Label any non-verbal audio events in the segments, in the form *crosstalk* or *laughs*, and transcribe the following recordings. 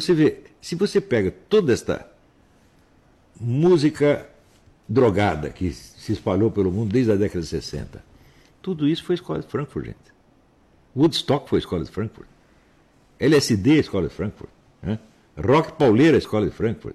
Você vê, se você pega toda esta música drogada que se espalhou pelo mundo desde a década de 60, tudo isso foi escola de Frankfurt, gente. Woodstock foi escola de Frankfurt. LSD é escola de Frankfurt. Né? Rock pauleira é escola de Frankfurt.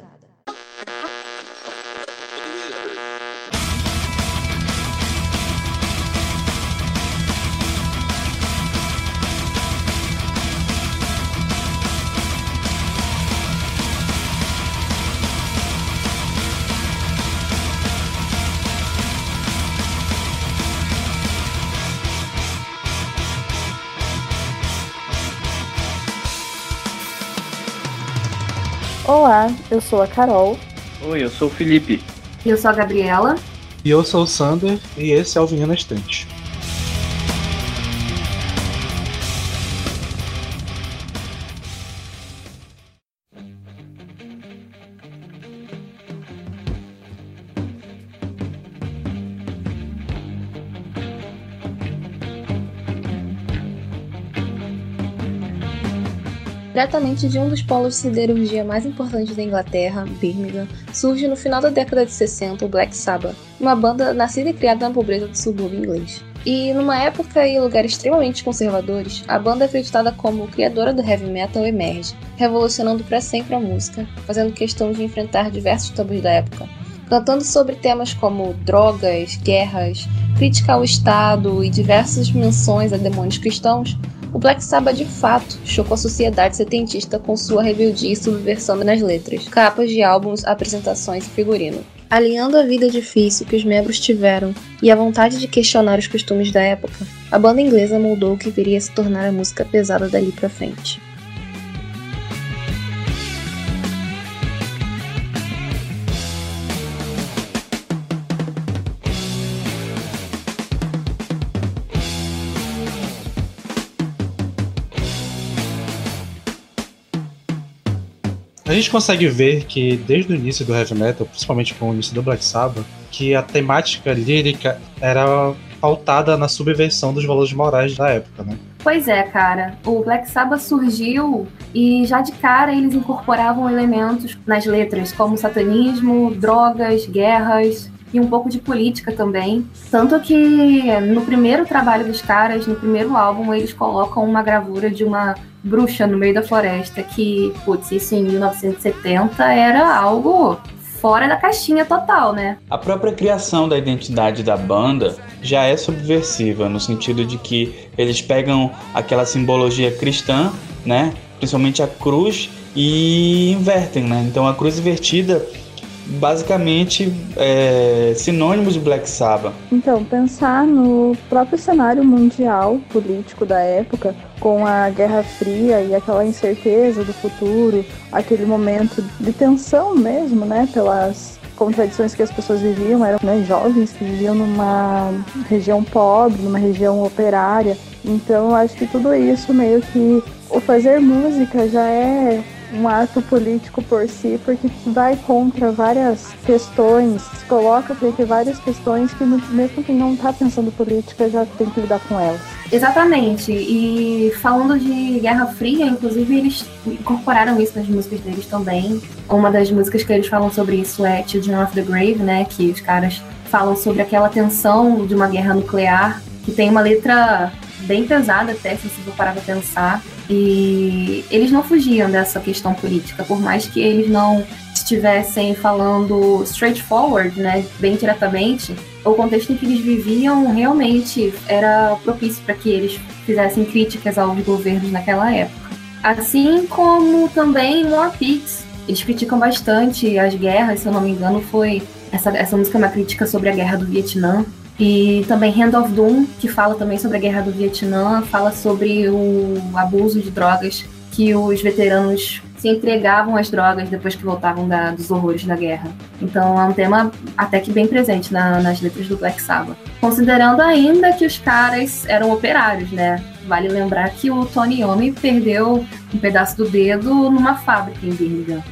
Eu sou a Carol. Oi, eu sou o Felipe. Eu sou a Gabriela. E eu sou o Sander, e esse é o Vinho na Estante. Diretamente de um dos polos de siderurgia mais importantes da Inglaterra, Birmingham, surge no final da década de 60 o Black Sabbath, uma banda nascida e criada na pobreza do subúrbio inglês. E numa época e lugares extremamente conservadores, a banda acreditada como criadora do heavy metal emerge, revolucionando para sempre a música, fazendo questão de enfrentar diversos tabus da época, cantando sobre temas como drogas, guerras, crítica ao Estado e diversas menções a demônios cristãos, o Black Sabbath de fato chocou a sociedade setentista com sua rebeldia e subversão nas letras, capas de álbuns, apresentações e figurino. Alinhando a vida difícil que os membros tiveram e a vontade de questionar os costumes da época, a banda inglesa moldou o que viria a se tornar a música pesada dali pra frente. Gente consegue ver que desde o início do heavy metal, principalmente com o início do Black Sabbath, que a temática lírica era pautada na subversão dos valores morais da época, né? Pois é, cara. O Black Sabbath surgiu e já de cara eles incorporavam elementos nas letras, como satanismo, drogas, guerras e um pouco de política também. Tanto que no primeiro trabalho dos caras, no primeiro álbum, eles colocam uma gravura de uma bruxa no meio da floresta, que, putz, isso em 1970 era algo fora da caixinha total, né? A própria criação da identidade da banda já é subversiva, no sentido de que eles pegam aquela simbologia cristã, né? Principalmente a cruz, e invertem, né? Então a cruz invertida basicamente é, sinônimos de Black Sabbath. Então, pensar no próprio cenário mundial político da época, com a Guerra Fria e aquela incerteza do futuro, aquele momento de tensão mesmo, né, pelas contradições que as pessoas viviam, eram né, jovens que viviam numa região pobre, numa região operária. Então, acho que tudo isso meio que o fazer música já é um ato político por si, porque vai contra várias questões, coloca frente a várias questões que mesmo quem não está pensando política já tem que lidar com elas. Exatamente. E falando de Guerra Fria, inclusive eles incorporaram isso nas músicas deles também. Uma das músicas que eles falam sobre isso é Children of the Grave, né? Que os caras falam sobre aquela tensão de uma guerra nuclear, que tem uma letra bem pesada até, se você parar pra pensar. E eles não fugiam dessa questão política, por mais que eles não estivessem falando straightforward, né, bem diretamente, o contexto em que eles viviam realmente era propício para que eles fizessem críticas aos governos naquela época. Assim como também War Pigs, eles criticam bastante as guerras, se eu não me engano, foi essa, essa música é uma crítica sobre a guerra do Vietnã, e também Hand of Doom, que fala também sobre a guerra do Vietnã, fala sobre o abuso de drogas que os veteranos se entregavam às drogas depois que voltavam da, dos horrores da guerra. Então é um tema até que bem presente na, nas letras do Black Sabbath. Considerando ainda que os caras eram operários, né? Vale lembrar que o Tony Iommi perdeu um pedaço do dedo numa fábrica em Birmingham.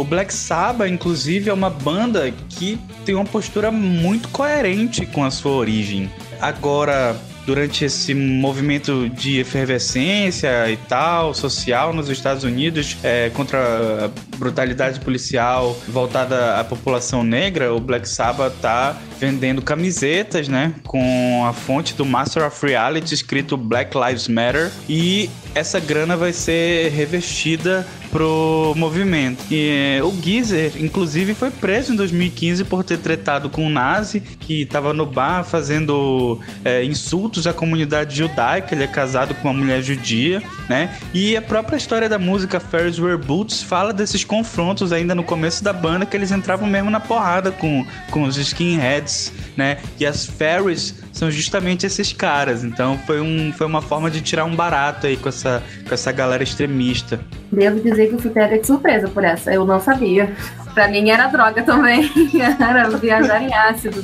O Black Sabbath, inclusive, é uma banda que tem uma postura muito coerente com a sua origem. Agora, durante esse movimento de efervescência e tal, social nos Estados Unidos, é, contra a brutalidade policial voltada à população negra, o Black Sabbath tá vendendo camisetas, né, com a fonte do Master of Reality escrito Black Lives Matter e essa grana vai ser revestida pro movimento. E é, o Geezer, inclusive, foi preso em 2015 por ter tretado com um nazi que estava no bar fazendo é, insultos à comunidade judaica. Ele é casado com uma mulher judia, né? E a própria história da música Ferris Wear Boots fala desses confrontos ainda no começo da banda que eles entravam mesmo na porrada com, com os skinheads, né? E as Ferris são justamente esses caras. Então foi, um, foi uma forma de tirar um barato aí com essa, com essa galera extremista. Devo dizer que eu fui pega de surpresa por essa, eu não sabia. Pra mim era droga também, *laughs* era viajar em ácido.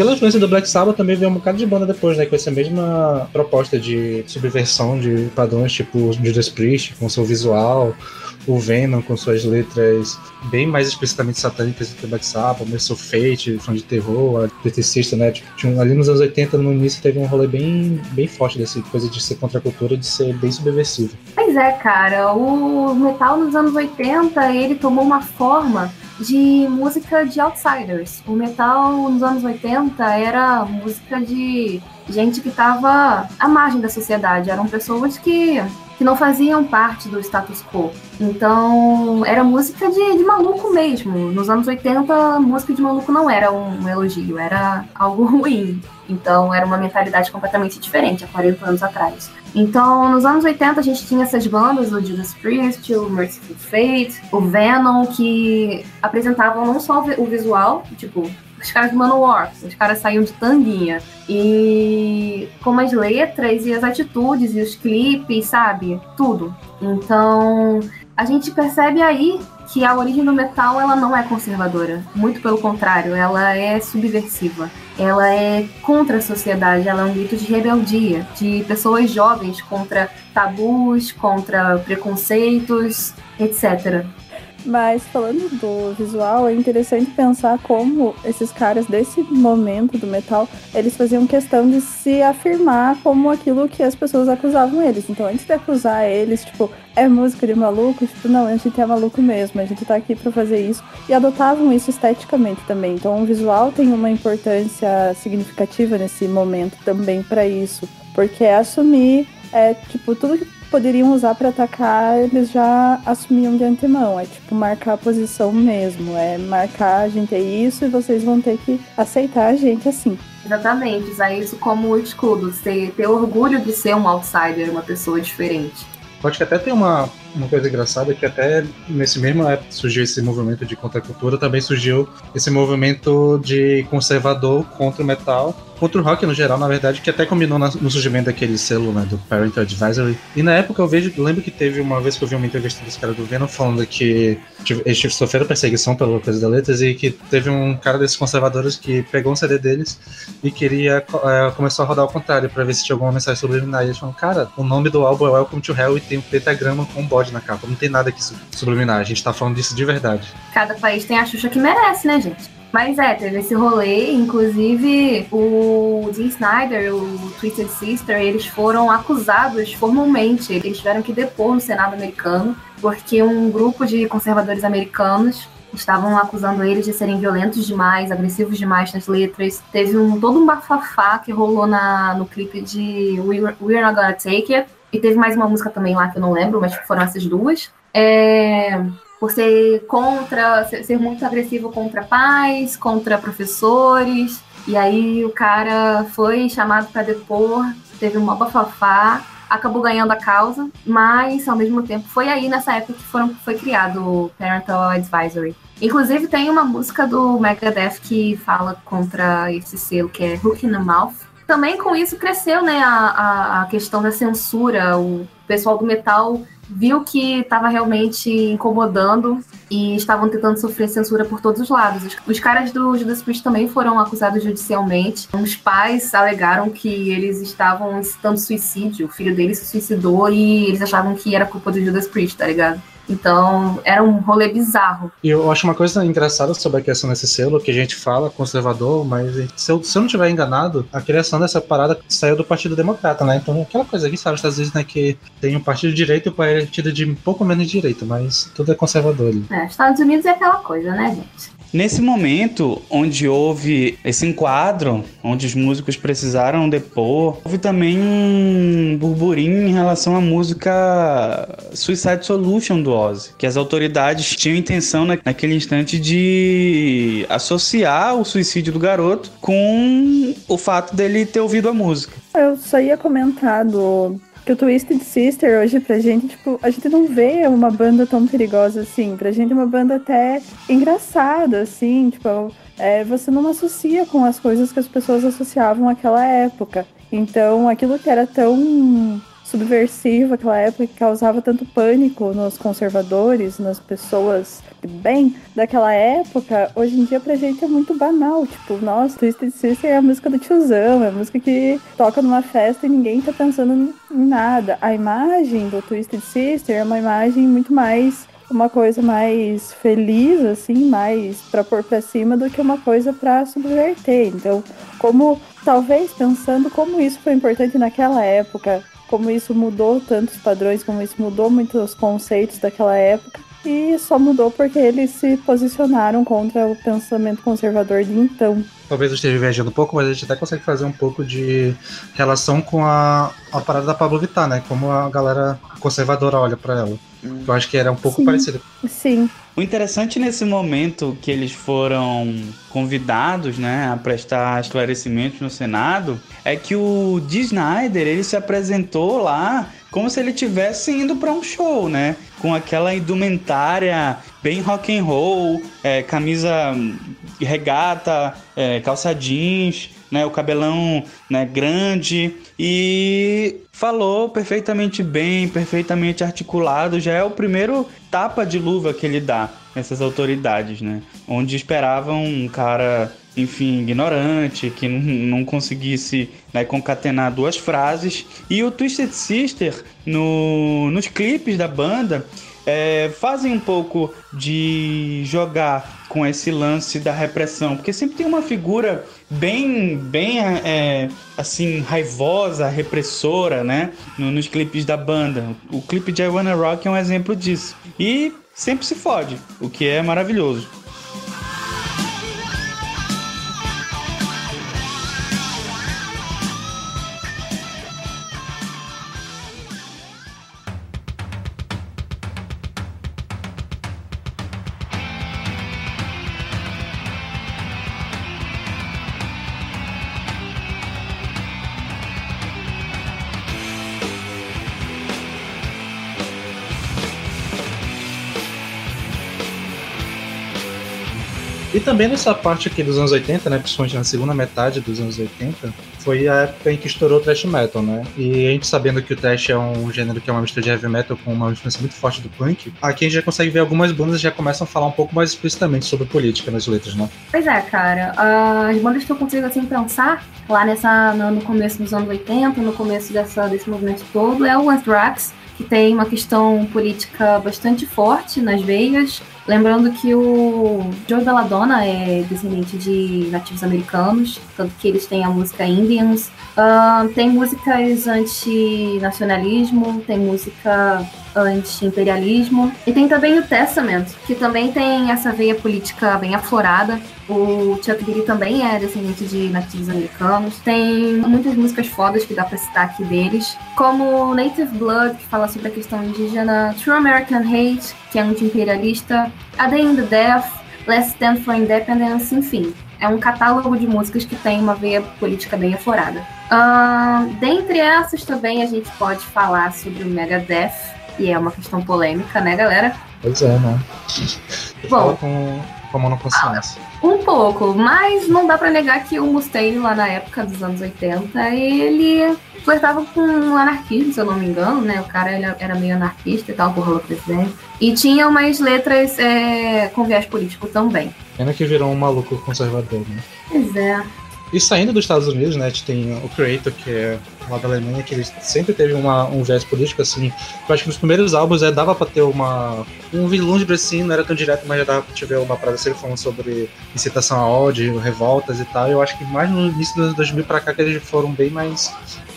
Pela influência do Black Sabbath também veio um bocado de banda depois, né? Com essa mesma proposta de subversão de padrões, tipo Judas Priest, com seu visual, o Venom com suas letras bem mais explicitamente satânicas do que o Black Sabbath, o Merciful Fate, fã de terror, a peticista, né? Tipo, ali nos anos 80, no início, teve um rolê bem, bem forte dessa coisa de ser contra a cultura, de ser bem subversivo. Pois é, cara. O metal nos anos 80, ele tomou uma forma de música de outsiders. O metal nos anos 80 era música de gente que estava à margem da sociedade. Eram pessoas que, que não faziam parte do status quo. Então, era música de, de maluco mesmo. Nos anos 80, música de maluco não era um elogio, era algo *laughs* ruim. Então, era uma mentalidade completamente diferente há 40 anos atrás. Então, nos anos 80, a gente tinha essas bandas, o Judas Priest, o Merciful Fate, o Venom, que apresentavam não só o visual, tipo, os caras do Manowar, os caras saíam de tanguinha. E como as letras e as atitudes e os clipes, sabe? Tudo. Então, a gente percebe aí que a origem do metal ela não é conservadora. Muito pelo contrário, ela é subversiva. Ela é contra a sociedade, ela é um grito de rebeldia, de pessoas jovens contra tabus, contra preconceitos, etc. Mas falando do visual, é interessante pensar como esses caras desse momento do metal, eles faziam questão de se afirmar como aquilo que as pessoas acusavam eles. Então, antes de acusar eles, tipo, é música de maluco, tipo, não, a gente é maluco mesmo, a gente tá aqui para fazer isso. E adotavam isso esteticamente também. Então, o visual tem uma importância significativa nesse momento também para isso, porque é assumir é tipo tudo que poderiam usar para atacar, eles já assumiam de antemão. É tipo marcar a posição mesmo. É marcar a gente é isso e vocês vão ter que aceitar a gente assim. Exatamente, usar isso como escudo, ter, ter orgulho de ser um outsider, uma pessoa diferente. Pode que até tem uma, uma coisa engraçada que até nesse mesmo época surgiu esse movimento de contracultura, também surgiu esse movimento de conservador contra o metal, contra o rock no geral, na verdade, que até combinou no surgimento daquele selo, né, do Parental Advisory. E na época eu vejo, lembro que teve uma vez que eu vi uma entrevista desse cara do Venom falando que eles sofreram perseguição pela coisa da letras e que teve um cara desses conservadores que pegou um CD deles e queria é, começou a rodar ao contrário para ver se tinha alguma mensagem subliminar. E eles falaram, cara, o nome do álbum é Welcome to Hell e tem um pentagrama com um bode na capa. Não tem nada aqui subliminar, a gente tá falando disso de verdade. Cada país tem a Xuxa que merece, né, gente? Mas é, teve esse rolê, inclusive o Dean Snyder, o Twisted Sister, eles foram acusados formalmente. Eles tiveram que depor no Senado americano, porque um grupo de conservadores americanos estavam acusando eles de serem violentos demais, agressivos demais nas letras. Teve um todo um bafafá que rolou na, no clipe de We're, We're Not Gonna Take It. E teve mais uma música também lá que eu não lembro, mas foram essas duas. É, por ser contra, ser, muito agressivo contra pais, contra professores. E aí o cara foi chamado para depor, teve uma bafafá, acabou ganhando a causa, mas ao mesmo tempo foi aí nessa época que foram, foi criado o Parental Advisory. Inclusive tem uma música do Megadeth que fala contra esse selo, que é Hook in the Mouth. Também com isso cresceu né, a, a questão da censura, o pessoal do metal viu que estava realmente incomodando e estavam tentando sofrer censura por todos os lados. Os, caras do Judas Priest também foram acusados judicialmente. Os pais alegaram que eles estavam incitando suicídio. O filho deles se suicidou e eles achavam que era culpa do Judas Priest, tá ligado? Então, era um rolê bizarro. E eu acho uma coisa engraçada sobre a questão desse selo, que a gente fala conservador, mas se eu, se eu não estiver enganado, a criação dessa parada saiu do Partido Democrata, né? Então, aquela coisa aqui, sabe, às vezes, né, que tem um partido de direita e o partido de um pouco menos de direita, mas tudo é conservador ali. É, Estados Unidos é aquela coisa, né, gente? Nesse momento onde houve esse enquadro, onde os músicos precisaram depor, houve também um burburinho em relação à música Suicide Solution do Ozzy, que as autoridades tinham intenção naquele instante de associar o suicídio do garoto com o fato dele ter ouvido a música. Eu só ia comentar do que o Twisted Sister hoje pra gente, tipo, a gente não vê uma banda tão perigosa assim. Pra gente é uma banda até engraçada, assim, tipo, é, você não associa com as coisas que as pessoas associavam naquela época. Então, aquilo que era tão subversivo aquela época que causava tanto pânico nos conservadores, nas pessoas de bem daquela época, hoje em dia pra gente é muito banal. Tipo, nossa, Twisted Sister é a música do tiozão, é a música que toca numa festa e ninguém tá pensando em nada. A imagem do Twisted Sister é uma imagem muito mais uma coisa mais feliz, assim, mais para pôr para cima do que uma coisa para subverter. Então, como talvez pensando como isso foi importante naquela época, como isso mudou tantos padrões, como isso mudou muitos conceitos daquela época. E só mudou porque eles se posicionaram contra o pensamento conservador de então. Talvez eu esteja viajando um pouco, mas a gente até consegue fazer um pouco de relação com a, a parada da Pablo Vittar, né? Como a galera conservadora olha para ela. Eu acho que era um pouco Sim. parecido. Sim. O interessante nesse momento que eles foram convidados, né, a prestar esclarecimentos no Senado, é que o Dee Snyder ele se apresentou lá como se ele tivesse indo para um show, né, com aquela indumentária bem rock and roll, é, camisa regata, é, calça jeans, né, o cabelão né, grande e falou perfeitamente bem, perfeitamente articulado. Já é o primeiro tapa de luva que ele dá nessas autoridades, né? Onde esperavam um cara, enfim, ignorante, que não, não conseguisse né, concatenar duas frases. E o Twisted Sister, no, nos clipes da banda, é, fazem um pouco de jogar com esse lance da repressão, porque sempre tem uma figura bem, bem é, assim raivosa, repressora, né, nos clipes da banda. O clipe de I Wanna Rock é um exemplo disso. E sempre se fode, o que é maravilhoso. Também nessa parte aqui dos anos 80, né, principalmente na segunda metade dos anos 80, foi a época em que estourou o thrash metal, né? E a gente sabendo que o thrash é um gênero que é uma mistura de heavy metal com uma influência muito forte do punk, aqui a gente já consegue ver algumas bandas já começam a falar um pouco mais explicitamente sobre política nas letras, né? Pois é, cara. As bandas que eu consigo assim pensar lá nessa no começo dos anos 80, no começo dessa, desse movimento todo, é o Anthrax, que tem uma questão política bastante forte nas veias. Lembrando que o Joe Belladonna é descendente de nativos americanos, tanto que eles têm a música Indians. Uh, tem músicas anti-nacionalismo, tem música anti-imperialismo. E tem também o Testament, que também tem essa veia política bem aflorada. O Chuck Berry também é descendente de nativos americanos. Tem muitas músicas fodas que dá pra citar aqui deles, como Native Blood, que fala sobre a questão indígena, True American Hate, que é anti-imperialista, A Day in the Death, Let's Stand for Independence, enfim. É um catálogo de músicas que tem uma veia política bem aflorada. Uh, dentre essas também a gente pode falar sobre o Megadeth, e é uma questão polêmica, né, galera? Pois é, né? Bom, com, com a mão na consciência. Um pouco, mas não dá para negar que o Mustaine, lá na época dos anos 80, ele flertava com o anarquismo, se eu não me engano, né? O cara era meio anarquista e tal, por o presidente. E tinha umas letras é, com viés político também. Pena que virou um maluco conservador, né? Pois é. E saindo dos Estados Unidos, né, a gente tem o Creator, que é lá da Alemanha, que ele sempre teve uma, um gesto político, assim. Eu acho que nos primeiros álbuns é, dava pra ter uma. Um vislumbre assim, não era tão direto, mas já dava pra ver uma parada sempre falando sobre incitação a ódio, revoltas e tal. Eu acho que mais no início dos 2000 pra cá que eles foram bem mais.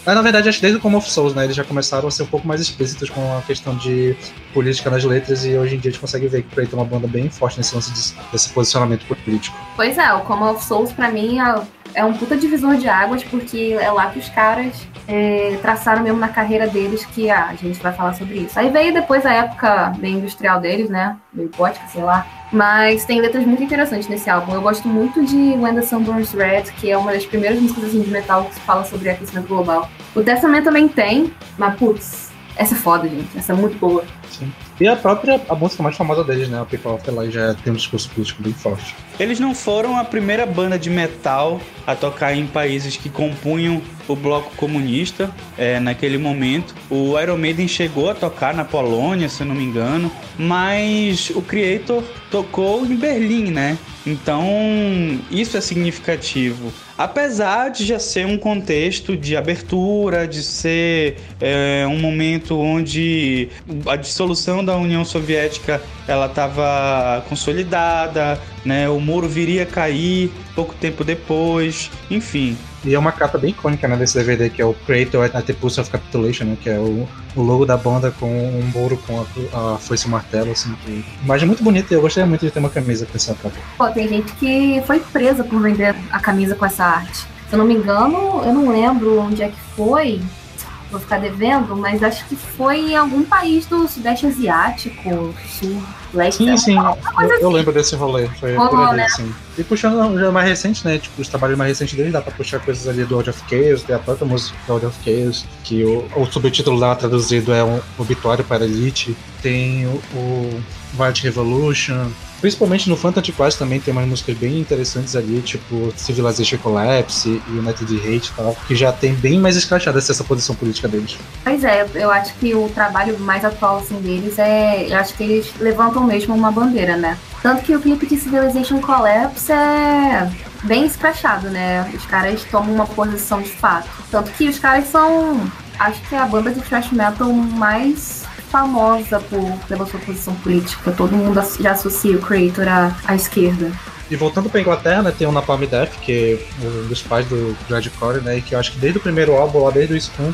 Mas na verdade, acho que desde o Come of Souls, né? Eles já começaram a ser um pouco mais explícitos com a questão de política nas letras e hoje em dia a gente consegue ver que o Creator é uma banda bem forte nesse lance de, desse posicionamento político. Pois é, o Come of Souls pra mim é é um puta divisor de águas, porque é lá que os caras é, traçaram mesmo na carreira deles que ah, a gente vai falar sobre isso. Aí veio depois a época bem industrial deles, né? Meio gótica, sei lá. Mas tem letras muito interessantes nesse álbum. Eu gosto muito de When the Sun Burns Red, que é uma das primeiras músicas assim, de metal que fala sobre aquecimento global. O Testament também tem, mas putz, essa é foda, gente. Essa é muito boa. Sim. E a própria a música mais famosa deles, né? O People of the Light já tem um discurso político bem forte. Eles não foram a primeira banda de metal a tocar em países que compunham o bloco comunista é, naquele momento. O Iron Maiden chegou a tocar na Polônia, se eu não me engano, mas o Creator tocou em Berlim, né? Então, isso é significativo. Apesar de já ser um contexto de abertura, de ser é, um momento onde a dissolução da União Soviética ela estava consolidada, né? O muro viria a cair pouco tempo depois, enfim. E é uma capa bem icônica né, desse DVD, que é o Creator at the Pulse of Capitulation, né, que é o, o logo da banda com um muro com a, a foice e o martelo, assim. Que... Imagem muito bonita e eu gostaria muito de ter uma camisa com essa capa. Pô, tem gente que foi presa por vender a camisa com essa arte. Se eu não me engano, eu não lembro onde é que foi, vou ficar devendo, mas acho que foi em algum país do Sudeste Asiático, Sul. Sim, sim, eu, assim. eu, lembro desse rolê, foi por ali, né? sim. E puxando já mais recente, né, tipo, os trabalhos mais recentes dele, dá pra puxar coisas ali do World of Chaos, tem a própria música do World of Chaos, que o, o subtítulo lá traduzido é um Obituário para Elite, tem o, o Wild Revolution, Principalmente no Fantasy Quest também tem umas músicas bem interessantes ali, tipo Civilization Collapse e United Hate e tal, que já tem bem mais escrachada essa posição política deles. Pois é, eu acho que o trabalho mais atual assim, deles é. Eu acho que eles levantam mesmo uma bandeira, né? Tanto que o clipe de Civilization Collapse é bem escrachado, né? Os caras tomam uma posição de fato. Tanto que os caras são. Acho que é a banda de thrash metal mais famosa por, pela sua posição política. Todo mundo já associa o Creator à, à esquerda. E voltando pra Inglaterra, né, tem o Napalm Death, que é um dos pais do Dreadcore, né, e que eu acho que desde o primeiro álbum, lá desde o Spoon,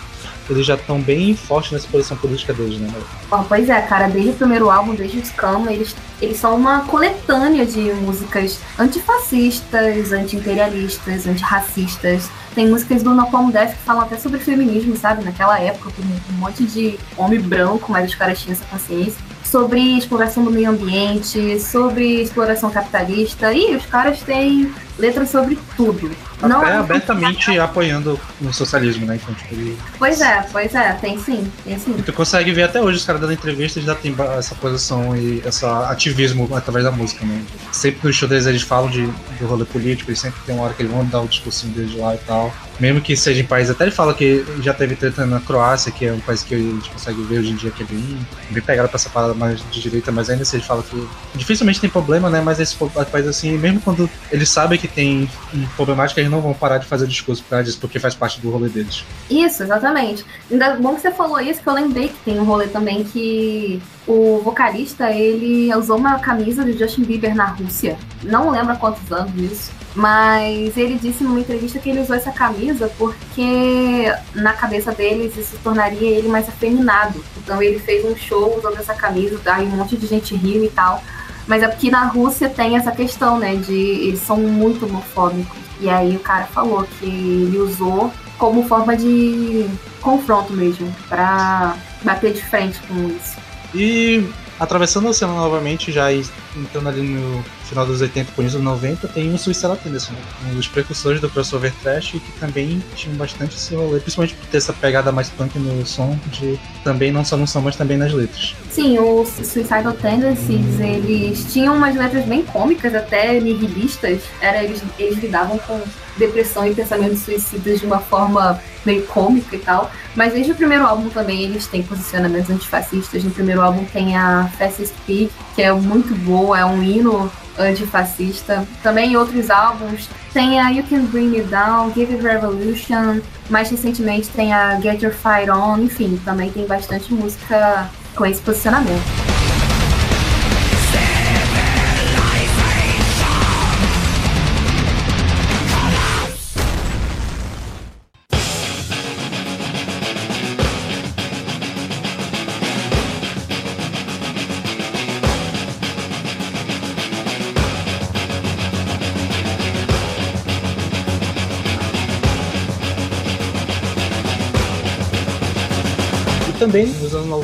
eles já estão bem fortes nessa posição política deles, né? Bom, pois é, cara, desde o primeiro álbum, desde o Scam, eles, eles são uma coletânea de músicas antifascistas, anti-imperialistas, antirracistas. Tem músicas do Napalm Death que falam até sobre feminismo, sabe? Naquela época, com um monte de homem branco, mas os caras tinham essa consciência. Sobre exploração do meio ambiente, sobre exploração capitalista. E os caras têm letras sobre tudo. Não Até é abertamente apoiando o socialismo, né? Então, tipo, ele... Pois é, pois é, tem sim, tem sim. E tu consegue ver até hoje os caras dando entrevistas já tem essa posição e esse ativismo através da música, né? Sempre nos shows deles eles falam de, do rolê político, eles sempre tem uma hora que eles vão dar o discursinho deles lá e tal. Mesmo que seja em países, até ele fala que já teve treta na Croácia, que é um país que a gente consegue ver hoje em dia que é bem, bem pegado pra essa parada mais de direita, mas ainda assim ele fala que dificilmente tem problema, né? Mas esse país assim, mesmo quando eles sabem que tem problemática, eles não vão parar de fazer discurso causa disso, porque faz parte do rolê deles. Isso, exatamente. Ainda bom que você falou isso, que eu lembrei que tem um rolê também que o vocalista, ele usou uma camisa de Justin Bieber na Rússia. Não lembro há quantos anos isso. Mas ele disse numa entrevista que ele usou essa camisa porque na cabeça deles isso tornaria ele mais afeminado. Então ele fez um show usando essa camisa, aí um monte de gente riu e tal. Mas é porque na Rússia tem essa questão, né? De eles são muito homofóbicos. E aí o cara falou que ele usou como forma de confronto mesmo, para bater de frente com isso. E atravessando o oceano novamente, já entrando ali no final dos 80 com dos 90, tem o Suicide Tendency, né? Os precursores do crossover trash que também tinham bastante esse rolê, principalmente por ter essa pegada mais punk no som, de também não só no som, mas também nas letras. Sim, os Suicidal Tendencies, eles tinham umas letras bem cômicas, até nihilistas. Era, eles, eles lidavam com depressão e pensamentos suicidas de uma forma meio cômica e tal. Mas desde o primeiro álbum também eles têm posicionamentos antifascistas. No primeiro álbum tem a Fastest Pig, que é muito boa, é um hino antifascista. Também em outros álbuns tem a You Can Bring Me Down, Give It Revolution. Mais recentemente tem a Get Your Fight On. Enfim, também tem bastante música com esse posicionamento.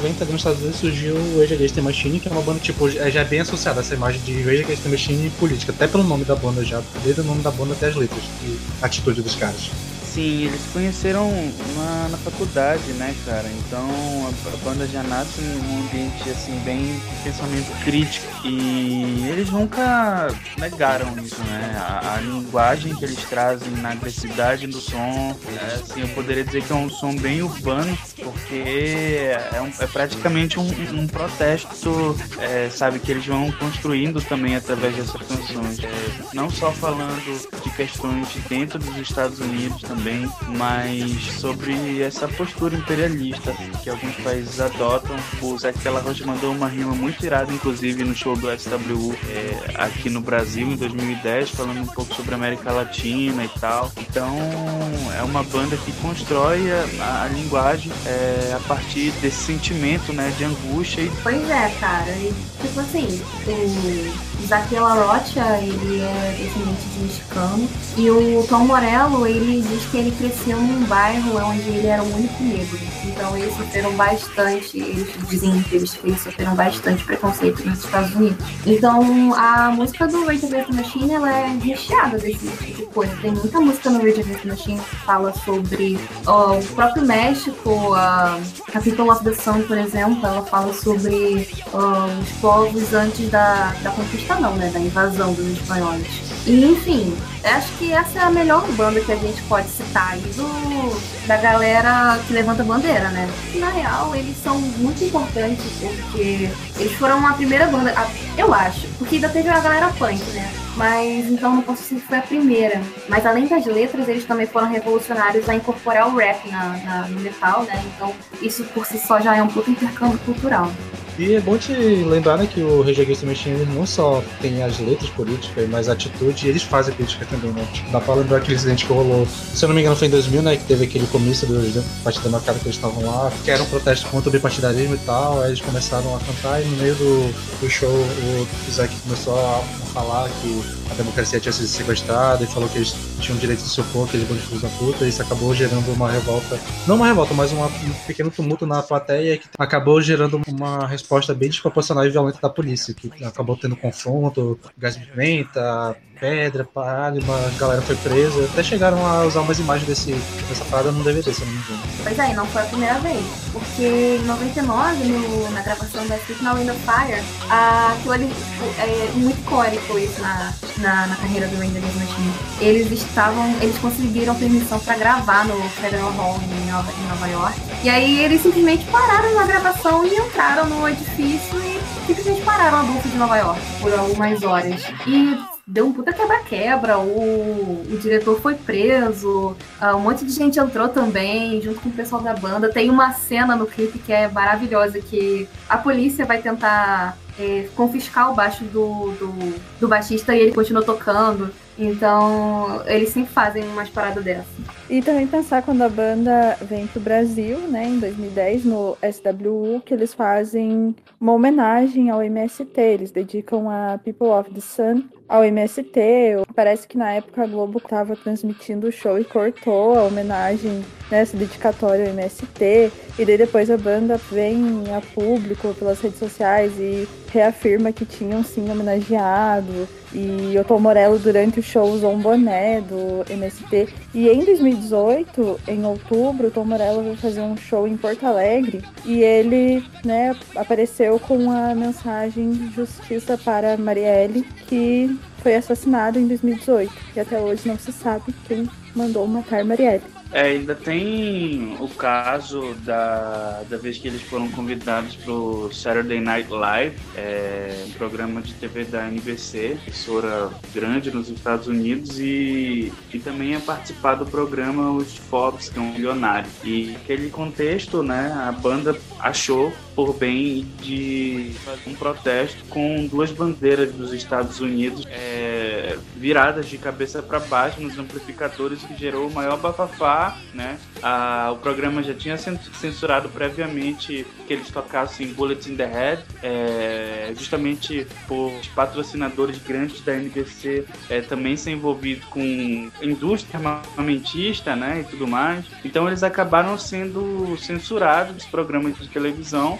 90, ali nos Estados Unidos, surgiu o Rage Against the Machine, que é uma banda, tipo, é já bem associada a essa imagem de Rage Against the Machine política, até pelo nome da banda já, desde o nome da banda até as letras e a atitude dos caras. Sim, eles conheceram na, na faculdade, né, cara? Então a, a, banda já nasce num ambiente assim bem pensamento crítico e eles nunca negaram isso, né? A, a linguagem que eles trazem na agressividade do som, é, assim, eu poderia dizer que é um som bem urbano, porque é, um, é praticamente um, um protesto, é, sabe, que eles vão construindo também através dessas canções. É, não só falando de questões dentro dos Estados Unidos também mas sobre essa postura imperialista que alguns países adotam. O Della Rocha mandou uma rima muito irada, inclusive, no show do SWU é, aqui no Brasil em 2010, falando um pouco sobre a América Latina e tal. Então, é uma banda que constrói a, a linguagem é, a partir desse sentimento, né, de angústia. E... Pois é, cara. E, tipo assim, o Della Rocha, ele é descendente de mexicano, e o Tom Morello, ele diz que ele cresceu num bairro onde ele era o único negro. Então eles sofreram bastante, eles dizem que eles sofreram bastante preconceito nos Estados Unidos. Então a música do Rage Against the Machine ela é recheada desse tipo de coisa. Tem muita música no Rage Against the Machine que fala sobre ó, o próprio México, a Capital of the Sun, por exemplo, ela fala sobre ó, os povos antes da, da conquista não, né? Da invasão dos espanhóis. E enfim, acho que essa é a melhor banda que a gente pode citar aí do, da galera que levanta bandeira, né? Na real, eles são muito importantes porque eles foram a primeira banda, a, eu acho, porque ainda teve a galera punk, né? Mas então não posso dizer que foi a primeira. Mas além das letras, eles também foram revolucionários a incorporar o rap na, na no metal, né? Então isso por si só já é um puto intercâmbio cultural. E é bom te lembrar né, que o Rage Against Machine não só tem as letras políticas, mas a atitude, e eles fazem política também, né? Tipo, dá pra lembrar aquele incidente que rolou, se eu não me engano foi em 2000, né, que teve aquele comício do Partido Democrata que eles estavam lá, que era um protesto contra o bipartidarismo e tal, aí eles começaram a cantar e no meio do, do show o Zack começou a falar que a democracia tinha sido sequestrada e falou que eles tinham direito de se opor, que eles eram filhos da puta, e isso acabou gerando uma revolta, não uma revolta, mas uma, um pequeno tumulto na plateia que acabou gerando uma resposta bem desproporcional e violenta da polícia, que acabou tendo confronto, gás de pimenta, pedra, palha, uma galera foi presa. Até chegaram a usar umas imagens desse, dessa parada no DVD, se eu não me engano. Pois é, não foi a primeira vez. Porque em 99, no, na gravação da Sleep Now in the Fire, aquilo ali é muito icônico isso na, na, na carreira do Ranger Machine. Eles estavam, eles conseguiram permissão para gravar no Federal Hall em Nova, em Nova York. E aí eles simplesmente pararam na gravação e entraram no edifício e simplesmente pararam a Bolsa de Nova York por algumas horas. E deu um puta quebra-quebra, o, o diretor foi preso, uh, um monte de gente entrou também, junto com o pessoal da banda. Tem uma cena no clipe que é maravilhosa, que a polícia vai tentar é, confiscar o baixo do, do, do baixista e ele continua tocando. Então, eles sempre fazem umas paradas dessas. E também pensar quando a banda vem pro Brasil, né, em 2010, no SWU, que eles fazem uma homenagem ao MST. Eles dedicam a People of the Sun ao MST. Parece que na época a Globo estava transmitindo o show e cortou a homenagem, né, essa dedicatória ao MST. E daí depois a banda vem a público pelas redes sociais e reafirma que tinham sim homenageado. E o Tom Morello, durante o show, usou um boné do MST. E em 2018, em outubro, o Tom Morello vai fazer um show em Porto Alegre. E ele né, apareceu com a mensagem Justiça para Marielle, que foi assassinado em 2018. E até hoje não se sabe quem mandou matar Marielle. É, ainda tem o caso da, da vez que eles foram convidados para o Saturday Night Live, é, um programa de TV da NBC, emissora grande nos Estados Unidos, e, e também a participar do programa Os Forbes, que é um milionário. E naquele contexto, né, a banda achou por bem de um protesto com duas bandeiras dos Estados Unidos é, viradas de cabeça para baixo nos amplificadores, que gerou o maior bafafá. Né? O programa já tinha censurado previamente que eles tocassem Bullet in the Head, é, justamente por patrocinadores grandes da NBC é, também ser envolvido com indústria armamentista né, e tudo mais. Então eles acabaram sendo censurados dos programas de televisão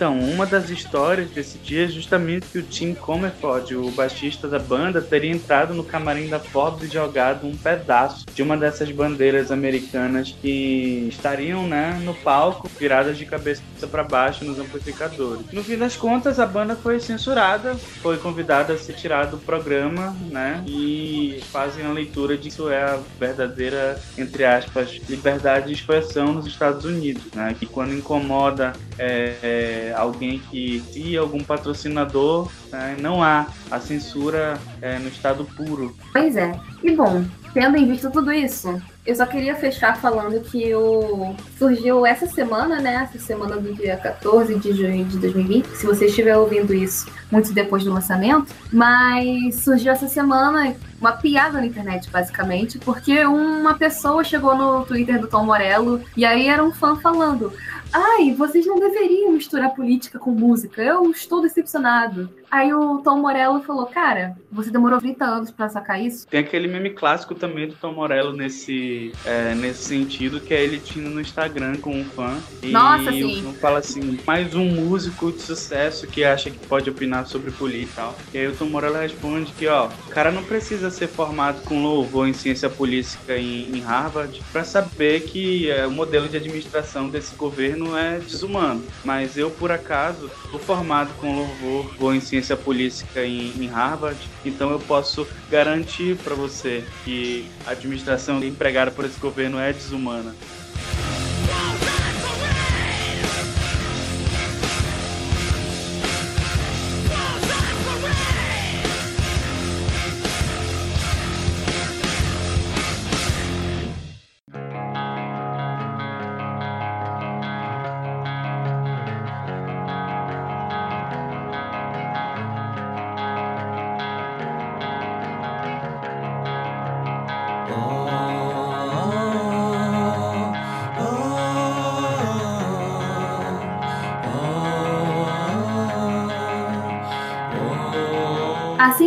então, uma das histórias desse dia é justamente que o Tim Comerford, o baixista da banda, teria entrado no camarim da Forbes e jogado um pedaço de uma dessas bandeiras americanas que estariam né, no palco, viradas de cabeça para baixo nos amplificadores. No fim das contas, a banda foi censurada, foi convidada a se tirar do programa, né? E fazem a leitura de que isso é a verdadeira, entre aspas, liberdade de expressão nos Estados Unidos, né? Que quando incomoda é, é alguém que se algum patrocinador, né, não há a censura é, no estado puro. Pois é. E bom, tendo em vista tudo isso, eu só queria fechar falando que o surgiu essa semana, né? Essa semana do dia 14 de junho de 2020. Se você estiver ouvindo isso muito depois do lançamento, mas surgiu essa semana uma piada na internet, basicamente, porque uma pessoa chegou no Twitter do Tom Morello e aí era um fã falando: Ai, vocês não deveriam misturar política com música. Eu estou decepcionado. Aí o Tom Morello falou, cara, você demorou 30 anos para sacar isso? Tem aquele meme clássico também do Tom Morello nesse, é, nesse sentido, que é ele tinha no Instagram com um fã. E Nossa, sim. fala assim, mais um músico de sucesso que acha que pode opinar sobre política e tal. E aí o Tom Morello responde que, ó, o cara não precisa ser formado com louvor em ciência política em, em Harvard para saber que é, o modelo de administração desse governo é desumano. Mas eu, por acaso, sou formado com louvor em ciência ciência política em, em Harvard, então eu posso garantir para você que a administração empregada por esse governo é desumana.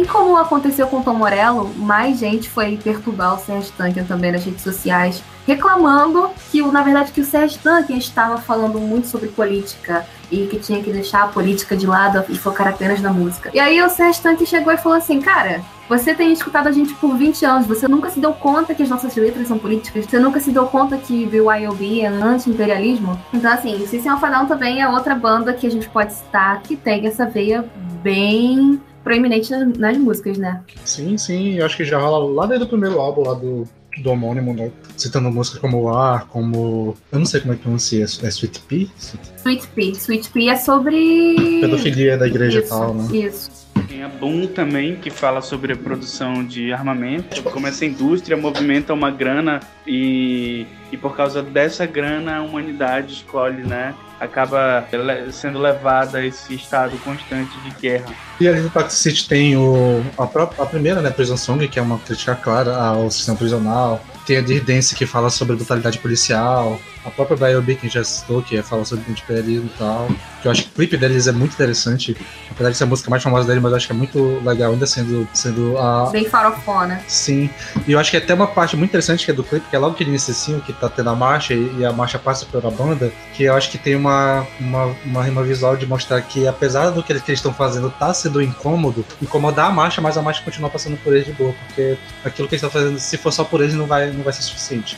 Assim como aconteceu com o Tom Morello, mais gente foi perturbar o Sérgio Tankian também nas redes sociais, reclamando que, na verdade, que o Sérgio Tankian estava falando muito sobre política e que tinha que deixar a política de lado e focar apenas na música. E aí o Sérgio Tankian chegou e falou assim, cara, você tem escutado a gente por 20 anos, você nunca se deu conta que as nossas letras são políticas, você nunca se deu conta que BYOB é anti-imperialismo. Então, assim, o System of a Down também é outra banda que a gente pode citar que tem essa veia bem proeminente nas, nas músicas, né? Sim, sim, eu acho que já rola lá desde o primeiro álbum lá do, do homônimo, né? Citando músicas como Ar, como. Eu não sei como é que pronuncia, é Sweet Pea? Sweet Pea. Sweet Pea é sobre. Pedofilia da igreja isso, e tal, né? Isso. A boom também, que fala sobre a produção de armamento, como essa indústria movimenta uma grana e, e por causa dessa grana a humanidade escolhe, né? Acaba sendo levada a esse estado constante de guerra. E ali no Pact City tem o, a, própria, a primeira, né, Prison Song, que é uma crítica clara ao sistema prisional. Tem a Dirdense, que fala sobre brutalidade policial. A própria Biobi, que já citou, que fala sobre imperialismo e tal. Que eu acho que o clipe deles é muito interessante. Apesar de ser a música mais famosa dele, mas eu acho que é muito legal, ainda sendo, sendo a. Bem farofona. Sim. E eu acho que é até uma parte muito interessante que é do clipe, que é logo que ele inicia assim, que tá tendo a marcha e, e a marcha passa pela banda, que eu acho que tem uma, uma, uma rima visual de mostrar que, apesar do que eles estão fazendo tá sendo incômodo, incomodar a marcha, mas a marcha continua passando por eles de boa, porque aquilo que eles estão fazendo, se for só por eles, não vai, não vai ser suficiente.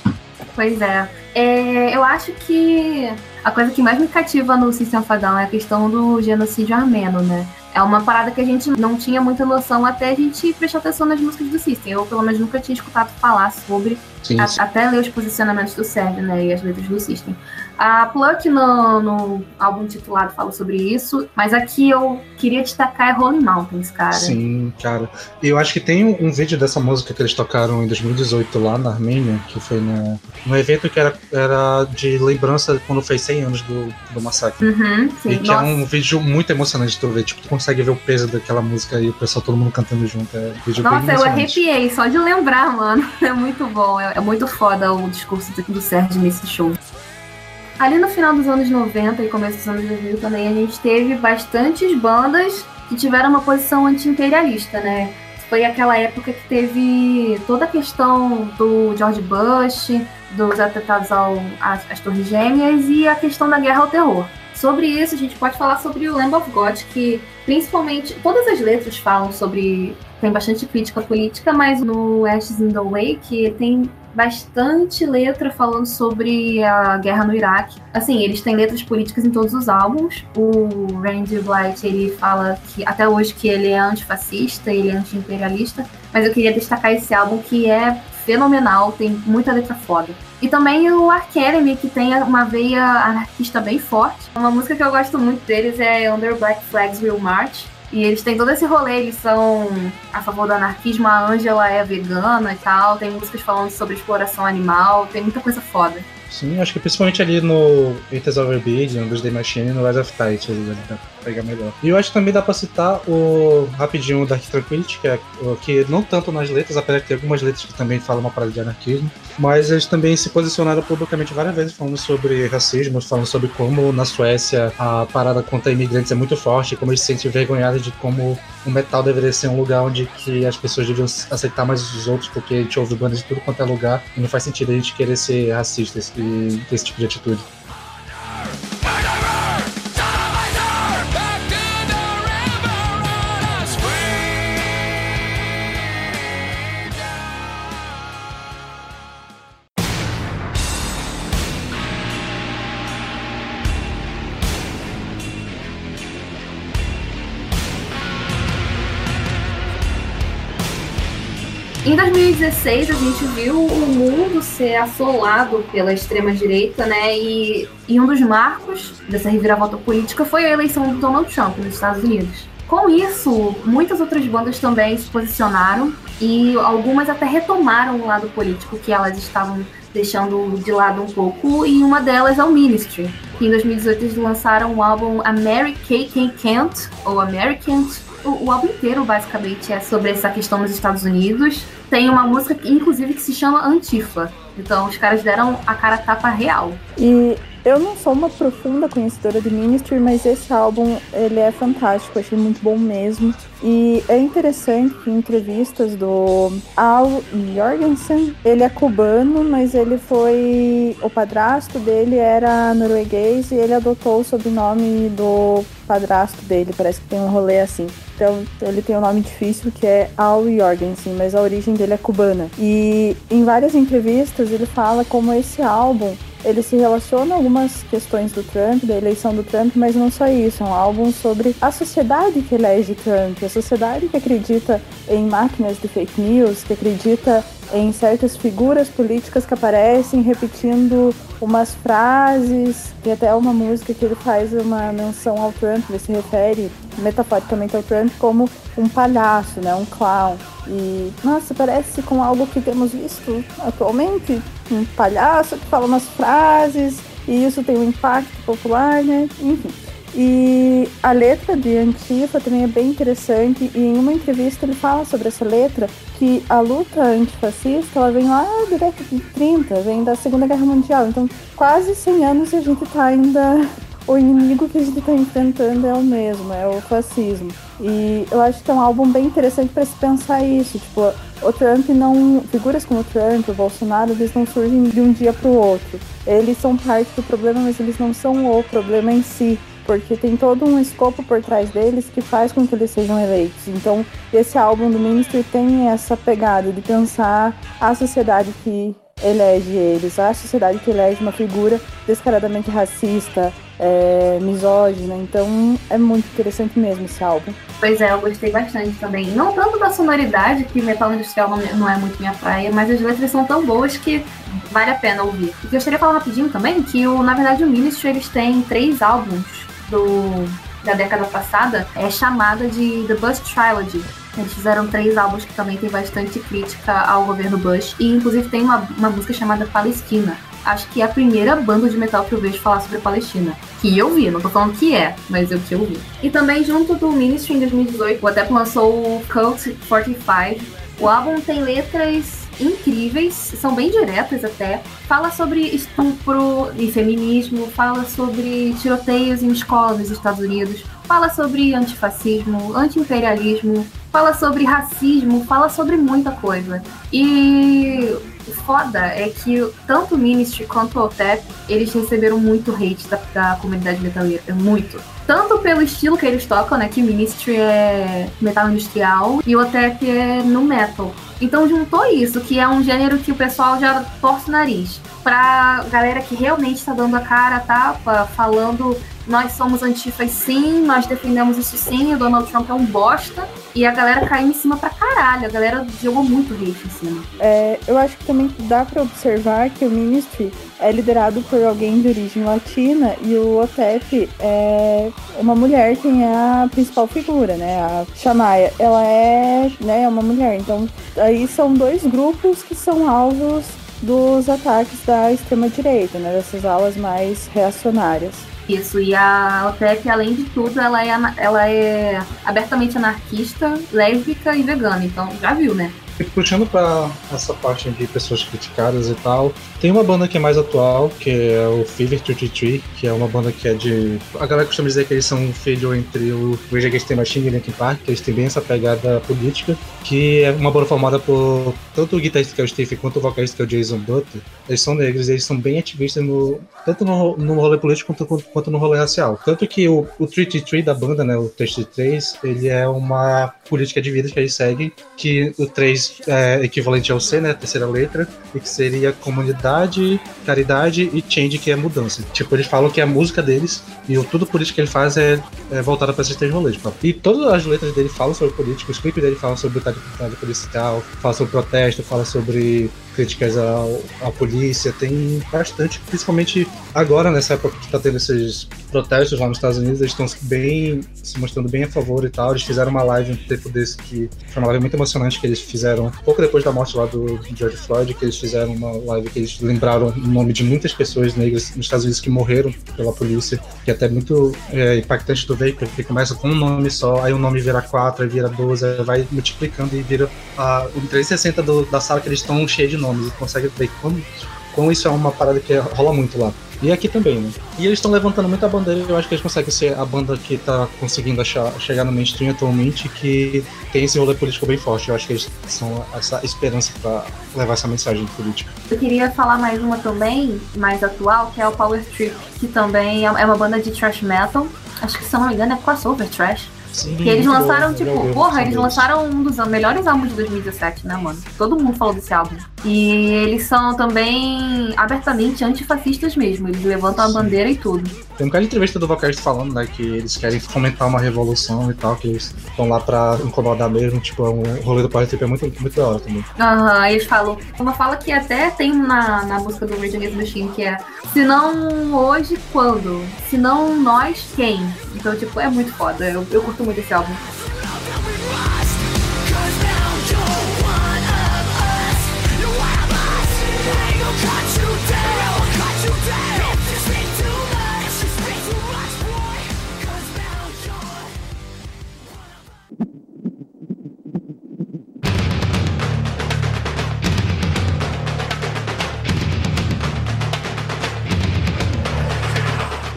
Pois é. é. Eu acho que a coisa que mais me cativa no System of a Down é a questão do genocídio armeno, né? É uma parada que a gente não tinha muita noção até a gente prestar atenção nas músicas do System. Eu, pelo menos, nunca tinha escutado falar sobre, sim, sim. A, até ler os posicionamentos do Sérgio, né, e as letras do System. A Pluck no, no álbum titulado fala sobre isso, mas aqui eu queria destacar é Rolling Mountains, cara. Sim, cara. E eu acho que tem um, um, vídeo dessa música que eles tocaram em 2018 lá na Armênia, que foi no, no evento que era, era de lembrança quando fez 100 anos do, do massacre. Uhum, sim, e que é um vídeo muito emocionante de tu ver. Tipo, tu consegue ver o peso daquela música e o pessoal todo mundo cantando junto. É um vídeo Nossa, eu arrepiei só de lembrar, mano. *laughs* É muito bom. É, é muito foda o discurso do Sérgio nesse show. Ali no final dos anos 90 e começo dos anos 2000 também a gente teve bastantes bandas que tiveram uma posição anti-imperialista, né? Foi aquela época que teve toda a questão do George Bush, dos atentados às, às Torres Gêmeas e a questão da guerra ao terror. Sobre isso, a gente pode falar sobre o Lamb of God, que principalmente todas as letras falam sobre. tem bastante crítica política, mas no Ashes in the Wake tem bastante letra falando sobre a guerra no Iraque. Assim, eles têm letras políticas em todos os álbuns. O Randy Blight, ele fala que até hoje que ele é antifascista, ele é anti-imperialista, mas eu queria destacar esse álbum que é fenomenal, tem muita letra foda. E também o Arkelemy, que tem uma veia anarquista bem forte. Uma música que eu gosto muito deles é Under Black Flags Will March, e eles têm todo esse rolê, eles são a favor do anarquismo, a Angela é vegana e tal, tem músicas falando sobre exploração animal, tem muita coisa foda. Sim, acho que principalmente ali no It Overbeat, no The Machine e no Rise of Tight, ali pra pegar melhor. E eu acho que também dá pra citar o rapidinho Dark Tranquility, que é que não tanto nas letras, apesar de ter algumas letras que também falam uma parada de anarquismo, mas eles também se posicionaram publicamente várias vezes falando sobre racismo, falando sobre como na Suécia a parada contra imigrantes é muito forte, como eles se sentem envergonhados de como o metal deveria ser um lugar onde que as pessoas deviam aceitar mais os outros, porque a gente ouve bandas de tudo quanto é lugar e não faz sentido a gente querer ser racistas e ter esse tipo de atitude. Em 2016, a gente viu o mundo ser assolado pela extrema-direita, né? E, e um dos marcos dessa reviravolta política foi a eleição do Donald Trump nos Estados Unidos. Com isso, muitas outras bandas também se posicionaram e algumas até retomaram o lado político que elas estavam deixando de lado um pouco, e uma delas é o Ministry. Em 2018 eles lançaram o álbum American Can't, ou American. O, o álbum inteiro basicamente é sobre essa questão nos Estados Unidos tem uma música, inclusive, que se chama Antifa. Então, os caras deram a cara tapa real. E eu não sou uma profunda conhecedora de Ministry, mas esse álbum, ele é fantástico, achei muito bom mesmo. E é interessante que em entrevistas do Al Jorgensen, ele é cubano, mas ele foi. O padrasto dele era norueguês e ele adotou o sobrenome do padrasto dele, parece que tem um rolê assim. Então ele tem um nome difícil que é Al Jorgensen, mas a origem dele é cubana. E em várias entrevistas ele fala como esse álbum ele se relaciona a algumas questões do Trump, da eleição do Trump, mas não só isso. É um álbum sobre a sociedade que elege Trump, a sociedade que acredita em máquinas de fake news, que acredita em certas figuras políticas que aparecem repetindo umas frases. Tem até uma música que ele faz uma menção ao Trump, ele se refere metaforicamente ao Trump como um palhaço, né? Um clown. E, nossa, parece com algo que temos visto atualmente. Um palhaço que fala umas frases e isso tem um impacto popular, né? Enfim. E a letra de Antifa também é bem interessante e em uma entrevista ele fala sobre essa letra que a luta antifascista ela vem lá década de 30, vem da Segunda Guerra Mundial. Então, quase 100 anos e a gente tá ainda o inimigo que a gente está enfrentando é o mesmo, é o fascismo. E eu acho que é um álbum bem interessante para se pensar isso. Tipo, o Trump não. Figuras como o Trump, o Bolsonaro, eles não surgem de um dia para o outro. Eles são parte do problema, mas eles não são o problema em si. Porque tem todo um escopo por trás deles que faz com que eles sejam eleitos. Então, esse álbum do Ministry tem essa pegada de pensar a sociedade que elege eles, a sociedade que elege uma figura descaradamente racista, é, misógina. Então é muito interessante mesmo esse álbum. Pois é, eu gostei bastante também. Não tanto da sonoridade, que metal industrial não, não é muito minha praia, mas as letras são tão boas que vale a pena ouvir. E gostaria de falar rapidinho também que, o, na verdade, o Ministry eles têm três álbuns do, da década passada, é chamada de The Bush Trilogy. Eles fizeram três álbuns que também tem bastante crítica ao governo Bush. E inclusive tem uma, uma música chamada Palestina, acho que é a primeira banda de metal que eu vejo falar sobre Palestina. Que eu vi, não tô falando que é, mas eu que eu vi. E também, junto do Ministry em 2018, o Adep lançou o Cult 45. O álbum tem letras incríveis, são bem diretas até. Fala sobre estupro e feminismo, fala sobre tiroteios em escolas nos Estados Unidos, fala sobre antifascismo, anti-imperialismo, fala sobre racismo, fala sobre muita coisa. E o foda é que tanto o Ministry quanto o OTEP, eles receberam muito hate da, da comunidade metaleira, muito. Tanto pelo estilo que eles tocam, né, que Ministry é metal industrial e o OTEP é no metal. Então juntou isso, que é um gênero que o pessoal já torce o nariz. Pra galera que realmente tá dando a cara a tapa, falando nós somos antifas sim, nós defendemos isso sim, o Donald Trump é um bosta. E a galera caiu em cima pra caralho, a galera jogou muito hate em cima. É, eu acho que também dá para observar que o Ministry é liderado por alguém de origem latina e o OTEP é uma mulher quem é a principal figura, né? A Shania, ela é, né, uma mulher. Então, aí são dois grupos que são alvos dos ataques da extrema direita, né? Dessas alas mais reacionárias. Isso, e a OTEP, além de tudo, ela é, ela é abertamente anarquista, lésbica e vegana. Então, já viu, né? E puxando para essa parte de pessoas criticadas e tal, tem uma banda que é mais atual, que é o Fever 33, que é uma banda que é de. A galera costuma dizer que eles são um filho entre o Rage Against the Machine e Linkin Park, que eles têm bem essa pegada política, que é uma banda formada por tanto o guitarrista que é o Steve quanto o vocalista que é o Jason Butler. Eles são negros eles são bem ativistas no, tanto no, no rolê político quanto, quanto no rolê racial. Tanto que o, o 33 da banda, né, o 33, ele é uma política de vida que eles seguem, que o 3 é equivalente ao C, né, terceira letra, e que seria comunidade, caridade e change, que é mudança. Tipo, eles falam que a música deles e o tudo político que ele faz é, é voltada para esses três rolês. E todas as letras dele falam sobre política, os clipes dele falam sobre brutalidade policial, falam sobre protesto, falam sobre críticas à, polícia, tem bastante, principalmente agora, nessa época que está tendo esses protestos lá nos Estados Unidos, eles estão bem se mostrando bem a favor e tal. Eles fizeram uma live um tempo desse que foi uma live muito emocionante que eles fizeram pouco depois da morte lá do George Floyd, que eles fizeram uma live que eles lembraram o nome de muitas pessoas negras nos Estados Unidos que morreram pela polícia, que é até muito é, impactante do ver, porque começa com um nome só, aí o nome vira quatro, aí vira 12, aí vai multiplicando e vira o 360 do, da sala que eles estão cheio de nomes e consegue ver como, como isso é uma parada que rola muito lá. E aqui também, né? E eles estão levantando muita bandeira, eu acho que eles conseguem ser a banda que tá conseguindo achar, chegar no mainstream atualmente, que tem esse rolê político bem forte. Eu acho que eles são essa esperança para levar essa mensagem política. Eu queria falar mais uma também, mais atual, que é o Power Trip, que também é uma banda de thrash metal. Acho que se eu não me engano é crossover thrash. Sim, Que eles lançaram, bom, tipo, porra, eles lançaram um dos melhores álbuns de 2017, né, mano? Todo mundo falou desse álbum. E eles são também abertamente antifascistas mesmo. Eles levantam a bandeira e tudo. Tem um cara de entrevista do vocalista falando, né, que eles querem fomentar uma revolução e tal, que eles estão lá pra incomodar mesmo, tipo, o rolê do Power Trip é muito, muito da hora também. Aham, eles falam. Uma fala que até tem na, na música do Rage Against the Machine, que é Se não hoje, quando? Se não nós, quem? Então, tipo, é muito foda. Eu, eu curto muito esse álbum.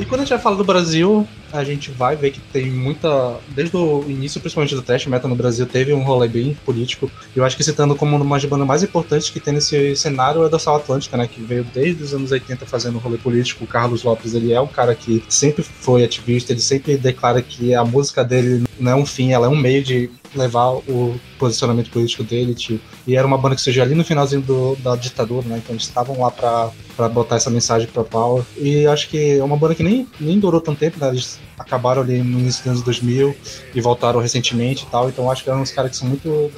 Quando a gente vai falar do Brasil, a gente vai ver que tem muita. Desde o início, principalmente do Trash Metal no Brasil, teve um rolê bem político. Eu acho que citando como uma das bandas mais importantes que tem nesse cenário é da Sal Atlântica, né? Que veio desde os anos 80 fazendo rolê político. O Carlos Lopes, ele é um cara que sempre foi ativista, ele sempre declara que a música dele não é um fim, ela é um meio de levar o posicionamento político dele, tipo. E era uma banda que surgiu ali no finalzinho do, da ditadura, né? Então eles estavam lá pra, pra botar essa mensagem pra Power. E acho que é uma banda que nem, nem durou tanto tempo, né? Eles acabaram ali no início dos anos 2000 e voltaram recentemente e tal. Então acho que eram uns caras que são muito.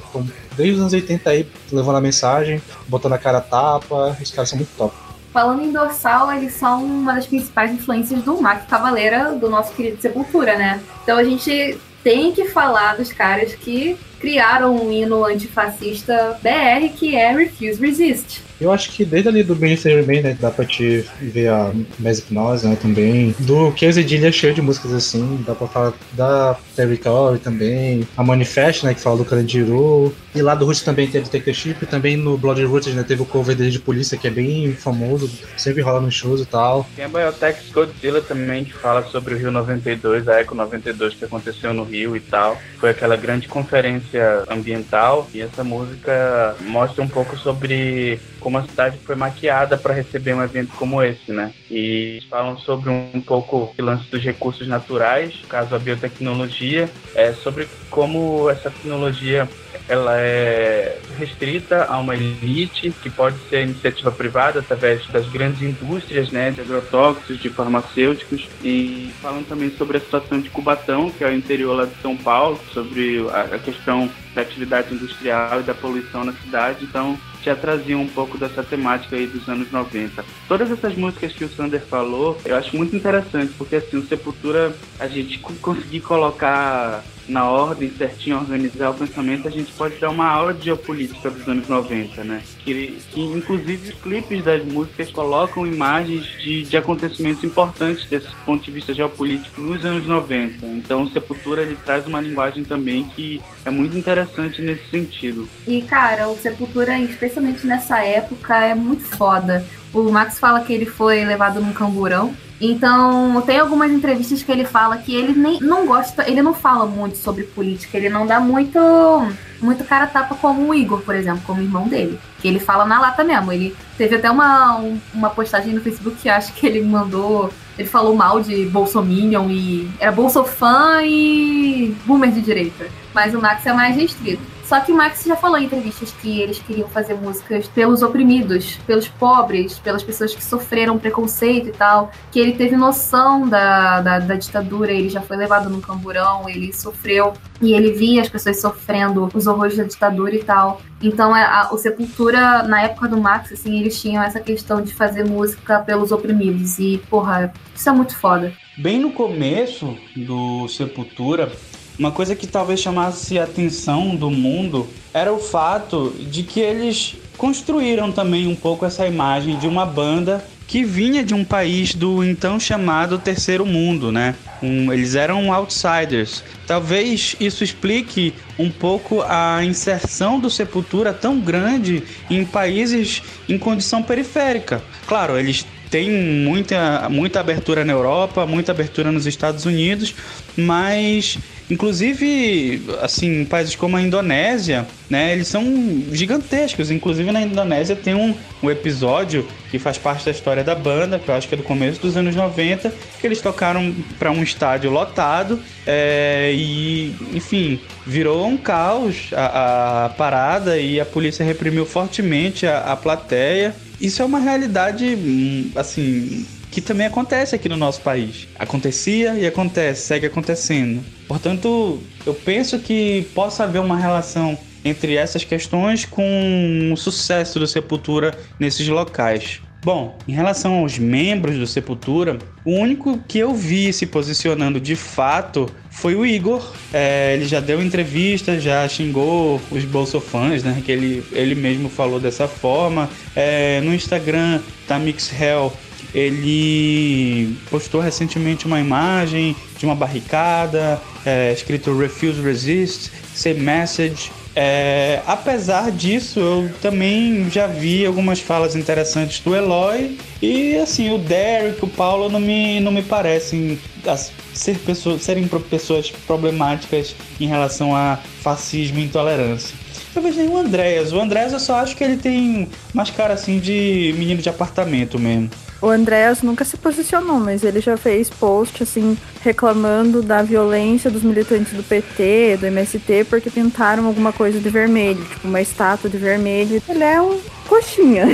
Desde os anos 80 aí, levando a mensagem, botando a cara a tapa. Os caras são muito top. Falando em Dorsal, eles são uma das principais influências do Mac Cavaleira, do nosso querido Sepultura, né? Então a gente tem que falar dos caras que criaram um hino antifascista BR que é Refuse Resist. Eu acho que desde ali do Ministry Remain, né, dá pra te ver a Mesipnose, né, também. Do Quesedilha é cheio de músicas assim, dá pra falar da Territory também, a Manifest, né, que fala do Carandiru. E lá do Roots também teve Take Chip, também no Blood Roots, né, teve o cover dele de polícia, que é bem famoso, sempre rola nos shows e tal. Tem a Biotex Godzilla também, que fala sobre o Rio 92, a Eco 92 que aconteceu no Rio e tal. Foi aquela grande conferência ambiental e essa música mostra um pouco sobre como a cidade foi maquiada para receber um evento como esse, né? E falam sobre um pouco o lance dos recursos naturais, no caso a biotecnologia, é sobre como essa tecnologia ela é restrita a uma elite que pode ser iniciativa privada através das grandes indústrias, né, de agrotóxicos, de farmacêuticos e falam também sobre a situação de Cubatão, que é o interior lá de São Paulo, sobre a questão da atividade industrial e da poluição na cidade. Então, já trazia um pouco dessa temática aí dos anos 90. Todas essas músicas que o Sander falou, eu acho muito interessante, porque assim, o Sepultura, a gente conseguir colocar na ordem certinho, organizar o pensamento, a gente pode dar uma aula de geopolítica dos anos 90, né? Que, que inclusive os clipes das músicas colocam imagens de, de acontecimentos importantes desse ponto de vista geopolítico nos anos 90. Então, Sepultura ele traz uma linguagem também que é muito interessante nesse sentido. E, cara, o Sepultura, especialmente nessa época, é muito foda. O Max fala que ele foi levado num camburão. Então, tem algumas entrevistas que ele fala que ele nem não gosta, ele não fala muito sobre política, ele não dá muito muito cara tapa como o Igor, por exemplo, como irmão dele. Que ele fala na lata mesmo. Ele teve até uma, um, uma postagem no Facebook que acho que ele mandou. Ele falou mal de Bolsominion e. Era Bolsofã e boomer de direita. Mas o Max é mais restrito. Só que Max já falou em entrevistas que eles queriam fazer músicas pelos oprimidos, pelos pobres, pelas pessoas que sofreram preconceito e tal. Que ele teve noção da, da, da ditadura, ele já foi levado num camburão, ele sofreu e ele via as pessoas sofrendo os horrores da ditadura e tal. Então, é, a, o Sepultura, na época do Max, assim, eles tinham essa questão de fazer música pelos oprimidos. E, porra, isso é muito foda. Bem no começo do Sepultura, uma coisa que talvez chamasse a atenção do mundo era o fato de que eles construíram também um pouco essa imagem de uma banda que vinha de um país do então chamado Terceiro Mundo, né? Um, eles eram outsiders. Talvez isso explique um pouco a inserção do Sepultura tão grande em países em condição periférica. Claro, eles têm muita, muita abertura na Europa, muita abertura nos Estados Unidos, mas Inclusive, assim, países como a Indonésia, né, eles são gigantescos. Inclusive na Indonésia tem um, um episódio que faz parte da história da banda, que eu acho que é do começo dos anos 90, que eles tocaram para um estádio lotado é, e, enfim, virou um caos a, a, parada e a polícia reprimiu fortemente a, a plateia. Isso é uma realidade, hum, assim, que também acontece aqui no nosso país. Acontecia e acontece, segue acontecendo. Portanto, eu penso que possa haver uma relação entre essas questões com o sucesso do Sepultura nesses locais. Bom, em relação aos membros do Sepultura, o único que eu vi se posicionando de fato foi o Igor. É, ele já deu entrevista, já xingou os bolsofãs, né? Que ele, ele mesmo falou dessa forma. É, no Instagram da Mix Hell, ele postou recentemente uma imagem de uma barricada, é, escrito Refuse Resist, Same Message, É, apesar disso, eu também já vi algumas falas interessantes do Eloy. E assim, o Derek, o Paulo não me, não me parecem ser pessoas, serem pessoas problemáticas em relação a fascismo e intolerância. Vejo nem o Andréas. O Andréas eu só acho que ele tem mais cara assim de menino de apartamento mesmo. O Andréas nunca se posicionou, mas ele já fez post assim reclamando da violência dos militantes do PT, do MST, porque pintaram alguma coisa de vermelho, tipo uma estátua de vermelho. Ele é um coxinha.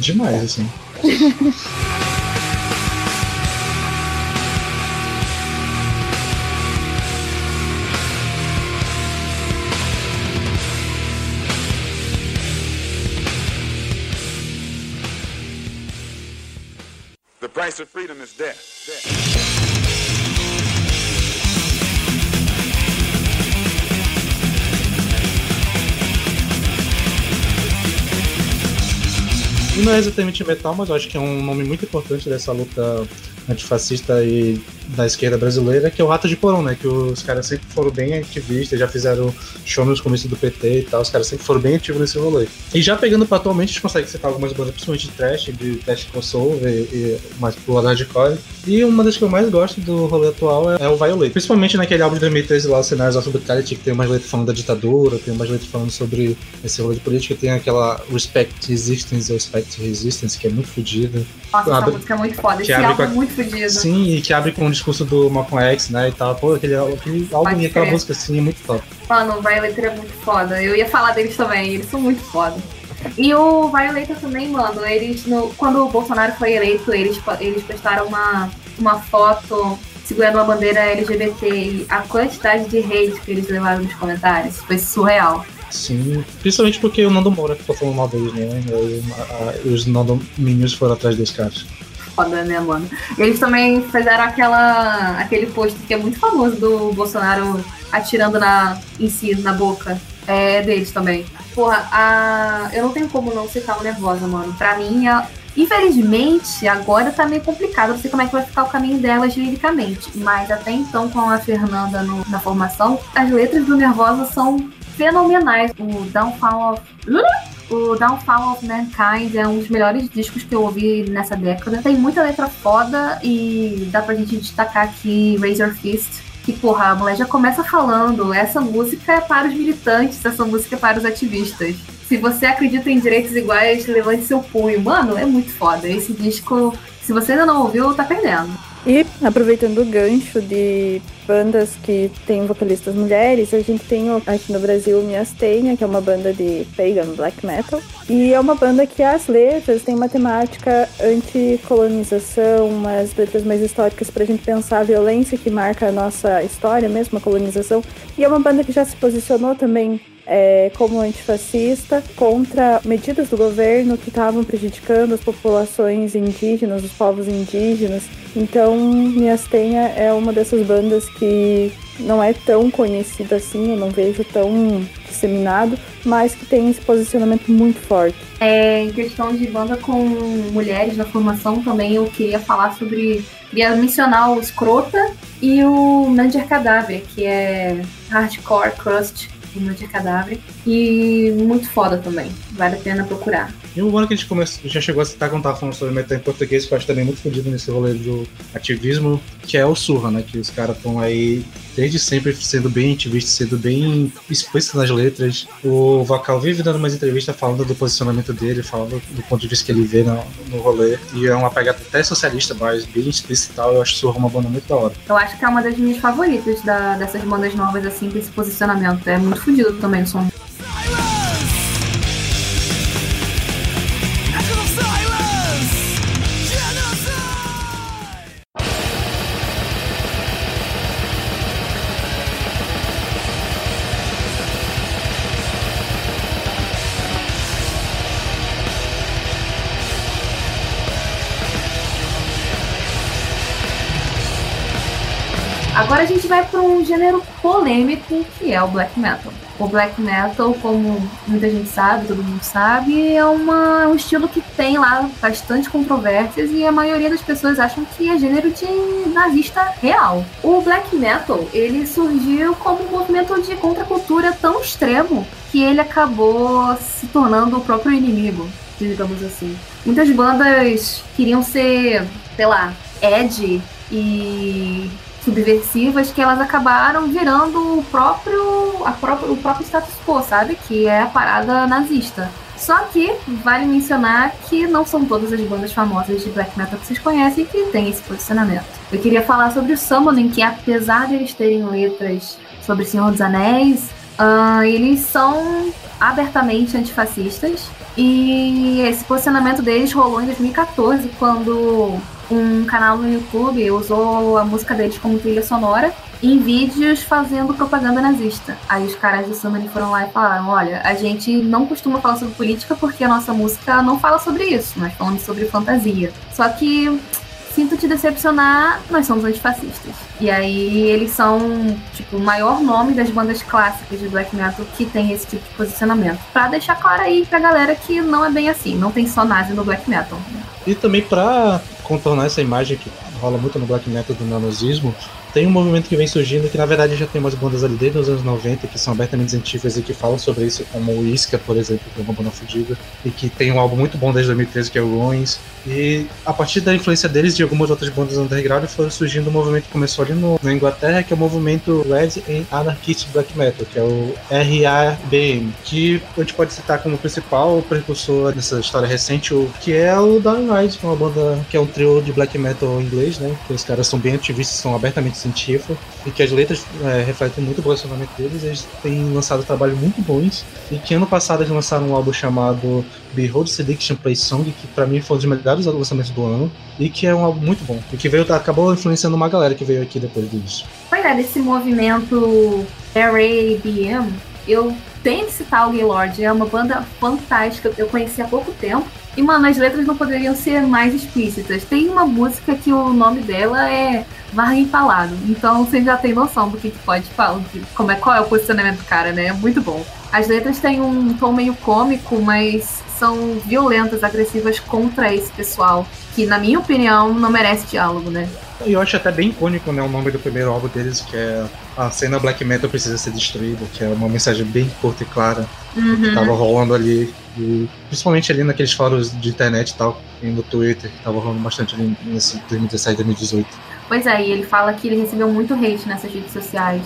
Demais, assim. *laughs* price of freedom is death. death. não é exatamente metal, mas eu acho que é um nome muito importante dessa luta antifascista e da esquerda brasileira, que é o Rato de Porão, né? Que os caras sempre foram bem ativistas, já fizeram show nos começos do PT e tal, os caras sempre foram bem ativos nesse rolê. E já pegando pra atualmente, a gente consegue citar algumas bandas, principalmente de trash, de trash crossover e, e mais pro hardcore. E uma das que eu mais gosto do rolê atual é, é o Violate. Principalmente naquele álbum de 2013 lá, o Cenários of Brutality, que tem umas letras falando da ditadura, tem umas letras falando sobre esse rolê de política, tem aquela Respect Resistance Respect Resistance, que é muito fodida. Nossa, essa música é muito foda, esse álbum é muito fodido. Sim, e que abre com discurso do Malcolm X, né, e tal. Pô, aquele, aquele álbum e aquela música assim é muito top. Mano, o Violator é muito foda. Eu ia falar deles também, eles são muito foda. E o Violator também, mano, eles, no, quando o Bolsonaro foi eleito, eles, eles postaram uma, uma foto segurando uma bandeira LGBT e a quantidade de hate que eles levaram nos comentários foi surreal. Sim, principalmente porque o Nando Moura ficou falando mal deles, né? E, os Nando Minions foram atrás dos caras foda, né, mano? Eles também fizeram aquela, aquele post que é muito famoso do Bolsonaro atirando na, em si, na boca. É deles também. Porra, a, eu não tenho como não citar o Nervosa, mano. Pra mim, a, infelizmente, agora tá meio complicado. Não sei como é que vai ficar o caminho delas liricamente. Mas até então, com a Fernanda no, na formação, as letras do Nervosa são fenomenais. O Downfall of. O Downfall of Mankind é um dos melhores discos que eu ouvi nessa década. Tem muita letra foda e dá pra gente destacar aqui Razor Fist, que, porra, a mulher já começa falando: essa música é para os militantes, essa música é para os ativistas. Se você acredita em direitos iguais, levante seu punho. Mano, é muito foda. Esse disco, se você ainda não ouviu, tá perdendo. E aproveitando o gancho de bandas que têm vocalistas mulheres, a gente tem aqui no Brasil Miastenha, que é uma banda de pagan black metal. E é uma banda que as letras têm uma temática anti-colonização, umas letras mais históricas para a gente pensar a violência que marca a nossa história mesmo, a colonização. E é uma banda que já se posicionou também é, como antifascista contra medidas do governo que estavam prejudicando as populações indígenas, os povos indígenas. Então, Miastenha é uma dessas bandas que não é tão conhecida assim, eu não vejo tão disseminado, mas que tem esse posicionamento muito forte. É, em questão de banda com mulheres na formação também eu queria falar sobre. Queria mencionar o Scrota e o Nander Cadáver, que é hardcore crust Clima de Cadáver. E muito foda também. Vale a pena procurar. E um ano que a gente já chegou a citar quando tava falando sobre metal em português, que eu acho também muito fodido nesse rolê do ativismo, que é o Surra, né? Que os caras estão aí desde sempre sendo bem ativista, sendo bem explícito nas letras. O Vocal vive dando umas entrevistas falando do posicionamento dele, falando do ponto de vista que ele vê no, no rolê. E é uma pegada até socialista, mas bem explícita e tal. Eu acho Surra uma banda muito da hora. Eu acho que é uma das minhas favoritas da, dessas bandas novas, assim, com esse posicionamento. É muito fodido também o som. Agora a gente vai para um gênero polêmico que é o black metal. O black metal, como muita gente sabe, todo mundo sabe, é uma, um estilo que tem lá bastante controvérsias e a maioria das pessoas acham que é gênero de nazista real. O black metal, ele surgiu como um movimento de contracultura tão extremo que ele acabou se tornando o próprio inimigo, digamos assim. Muitas bandas queriam ser, sei lá, edgy e subversivas que elas acabaram virando o próprio, a próprio, o próprio status quo, sabe? Que é a parada nazista. Só que vale mencionar que não são todas as bandas famosas de black metal que vocês conhecem que têm esse posicionamento. Eu queria falar sobre o Summoning, que apesar de eles terem letras sobre Senhor dos Anéis, uh, eles são abertamente antifascistas. E esse posicionamento deles rolou em 2014, quando um canal no YouTube usou a música deles como trilha sonora em vídeos fazendo propaganda nazista. Aí os caras do Summoning foram lá e falaram: olha, a gente não costuma falar sobre política porque a nossa música não fala sobre isso, nós falamos sobre fantasia. Só que sinto te decepcionar, nós somos antifascistas. E aí eles são, tipo, o maior nome das bandas clássicas de black metal que tem esse tipo de posicionamento. Pra deixar claro aí pra galera que não é bem assim, não tem só nazi no black metal. E também pra contornar essa imagem que rola muito no black metal do nanozismo, tem um movimento que vem surgindo que na verdade já tem umas bandas ali desde os anos 90 que são abertamente científicas e que falam sobre isso, como o Isca, por exemplo, que é uma banda fodida, e que tem um álbum muito bom desde 2013 que é o Ruins. E a partir da influência deles de algumas outras bandas underground foi surgindo um movimento que começou ali no, na Inglaterra, que é o movimento Red and Anarchist Black Metal, que é o RABM, que a gente pode citar como principal precursor dessa história recente, o que é o Dying Ride, que é uma banda que é um trio de black metal inglês, né? Que os caras são bem ativistas, são abertamente científico e que as letras é, refletem muito o posicionamento deles. Eles têm lançado trabalhos muito bons e que ano passado eles lançaram um álbum chamado Behold Sediction Play Song, que para mim foi um dos melhores lançamentos do ano e que é um álbum muito bom e que veio acabou influenciando uma galera que veio aqui depois disso. Pois é, desse movimento RABM, eu tenho que citar o Gaylord, é uma banda fantástica, eu conheci há pouco tempo. E, mano, as letras não poderiam ser mais explícitas. Tem uma música que o nome dela é Varra Empalado. Então você já tem noção do que, que pode falar, como é, qual é o posicionamento do cara, né? É muito bom. As letras têm um tom meio cômico, mas são violentas, agressivas contra esse pessoal, que na minha opinião não merece diálogo, né? Eu acho até bem icônico, né, o nome do primeiro álbum deles, que é A Cena Black Metal Precisa Ser Destruída, que é uma mensagem bem curta e clara uhum. que tava rolando ali, e, principalmente ali naqueles fóruns de internet e tal, e no Twitter, que tava rolando bastante ali nesse 2017, 2018. Pois é, e ele fala que ele recebeu muito hate nessas redes sociais.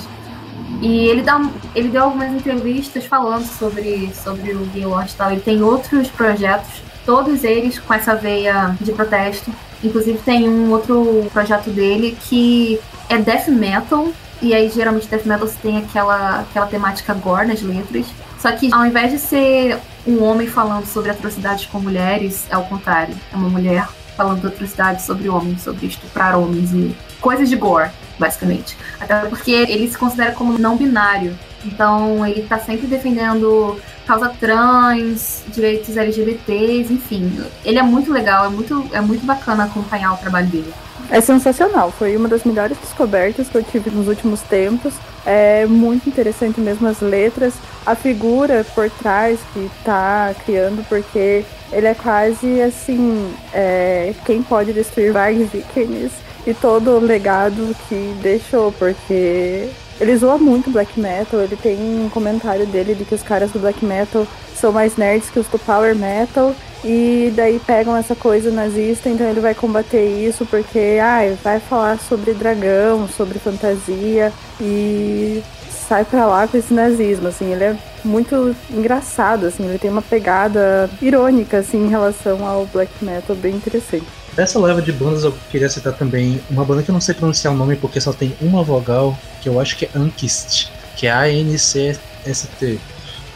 E ele, dá, ele deu algumas entrevistas falando sobre, sobre o Gaylord e tal. Ele tem outros projetos, todos eles com essa veia de protesto. Inclusive tem um outro projeto dele que é death metal. E aí geralmente death metal tem aquela, aquela temática gore nas letras. Só que ao invés de ser um homem falando sobre atrocidades com mulheres, é o contrário. É uma mulher falando de atrocidades sobre homens, sobre estuprar homens e coisas de gore basicamente. Até porque ele se considera como não binário. Então ele está sempre defendendo causa trans, direitos LGBTs, enfim. Ele é muito legal, é muito, é muito bacana acompanhar o trabalho dele. É sensacional, foi uma das melhores descobertas que eu tive nos últimos tempos. É muito interessante mesmo as letras, a figura por trás que tá criando, porque ele é quase assim, é, quem pode destruir Vargas Vikernes e todo o legado que deixou, porque ele zoa muito black metal, ele tem um comentário dele de que os caras do black metal são mais nerds que os do power metal, e daí pegam essa coisa nazista, então ele vai combater isso porque ah, vai falar sobre dragão, sobre fantasia e sai pra lá com esse nazismo, assim, ele é muito engraçado, assim, ele tem uma pegada irônica, assim, em relação ao black metal, bem interessante. Dessa leva de bandas eu queria citar também uma banda que eu não sei pronunciar o nome porque só tem uma vogal, que eu acho que é Ankist, que é A-N-C-S-T.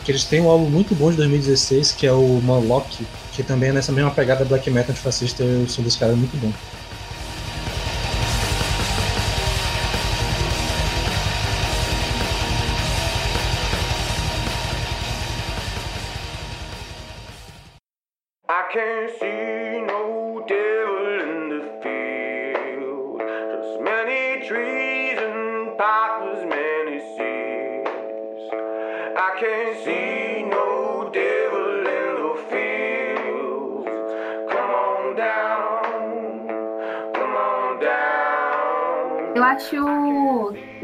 Que eles têm um álbum muito bom de 2016, que é o Moloch, que também é nessa mesma pegada black metal antifascista, eu sou dos caras muito bom.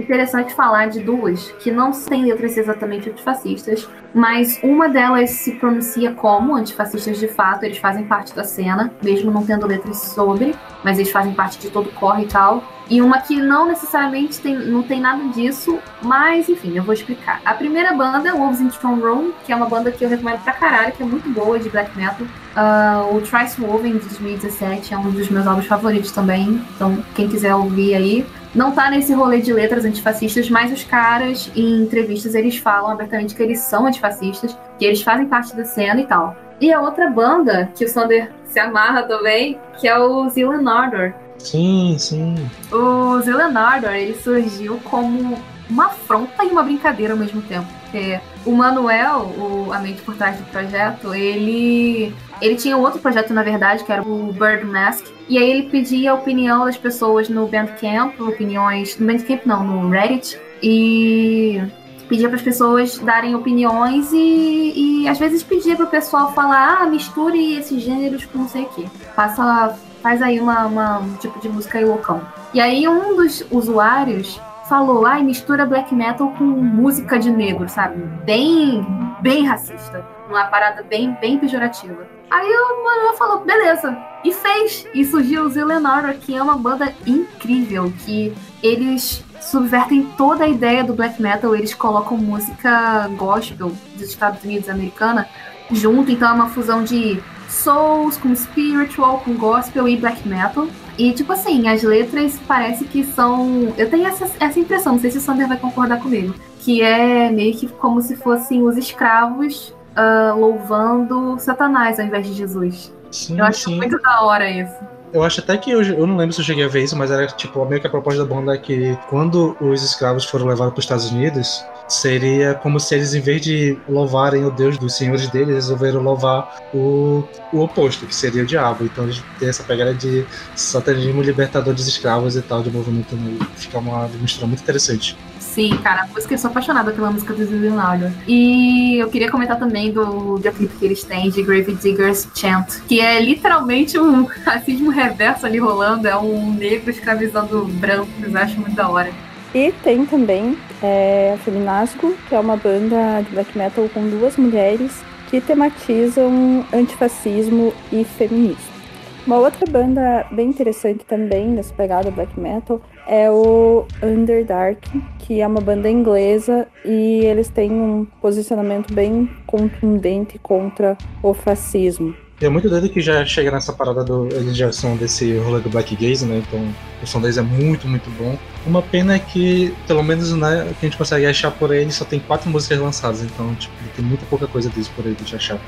Interessante falar de duas que não têm letras exatamente antifascistas, mas uma delas se pronuncia como antifascistas de fato, eles fazem parte da cena, mesmo não tendo letras sobre, mas eles fazem parte de todo o corre e tal. E uma que não necessariamente tem, não tem nada disso, mas enfim, eu vou explicar. A primeira banda é Wolves in Strong Room, que é uma banda que eu recomendo pra caralho, que é muito boa de black metal. Uh, o Trice Woven de 2017 é um dos meus álbuns favoritos também, então quem quiser ouvir aí. Não tá nesse rolê de letras antifascistas, mas os caras, em entrevistas, eles falam abertamente que eles são antifascistas, que eles fazem parte da cena e tal. E a outra banda, que o Sander se amarra também, que é o Zealand Ardor, Sim, sim. o Zelenardor, ele surgiu como uma afronta e uma brincadeira ao mesmo tempo. Porque o Manuel, o, a mente por trás do projeto, ele ele tinha um outro projeto, na verdade, que era o Bird Mask. E aí ele pedia a opinião das pessoas no Bandcamp, opiniões... No Bandcamp não, no Reddit. E pedia para as pessoas darem opiniões e, e às vezes pedia para o pessoal falar, ah, misture esses gêneros com não sei o quê. Faça faz aí uma, uma- um tipo de música aí loucão. E aí um dos usuários falou, ai, mistura black metal com música de negro, sabe? Bem, bem racista. Uma parada bem, bem pejorativa. Aí o Manuel falou, beleza. E fez. E surgiu o Zelenor, que é uma banda incrível, que eles subvertem toda a ideia do black metal, eles colocam música gospel dos Estados Unidos americana junto, então é uma fusão de souls com spiritual, com gospel e black metal. E, tipo assim, as letras parece que são. Eu tenho essa, essa impressão, não sei se o Sander vai concordar comigo. Que é meio que como se fossem os escravos ah, louvando Satanás ao invés de Jesus. Sim, Eu acho sim. muito da hora isso. Eu acho até que eu, eu não lembro se eu cheguei a ver isso, mas era tipo meio que a proposta da banda é que quando os escravos foram levados para os Estados Unidos, seria como se eles, em vez de louvarem o Deus dos senhores deles, resolveram louvar o, o oposto, que seria o diabo. Então eles têm essa pegada de satanismo libertador dos escravos e tal, de movimento negro. Fica uma mistura muito interessante. Sim, cara, a música, eu sou apaixonada pela música do Leonardo. E eu queria comentar também do videoclipe que eles têm de Grave Diggers Chant, que é literalmente um racismo reverso ali rolando, é um negro escravizando brancos, acho muito da hora. E tem também é, a Feminasco, que é uma banda de black metal com duas mulheres que tematizam antifascismo e feminismo. Uma outra banda bem interessante também nessa pegada black metal é o Underdark, que é uma banda inglesa e eles têm um posicionamento bem contundente contra o fascismo. É muito doido que já chega nessa parada do. Eles já são desse rolê do Black Gaze, né? Então o som deles é muito, muito bom. Uma pena é que, pelo menos né, que a gente consegue achar por aí, só tem quatro músicas lançadas. Então, tipo, tem muita pouca coisa deles por aí gente achar.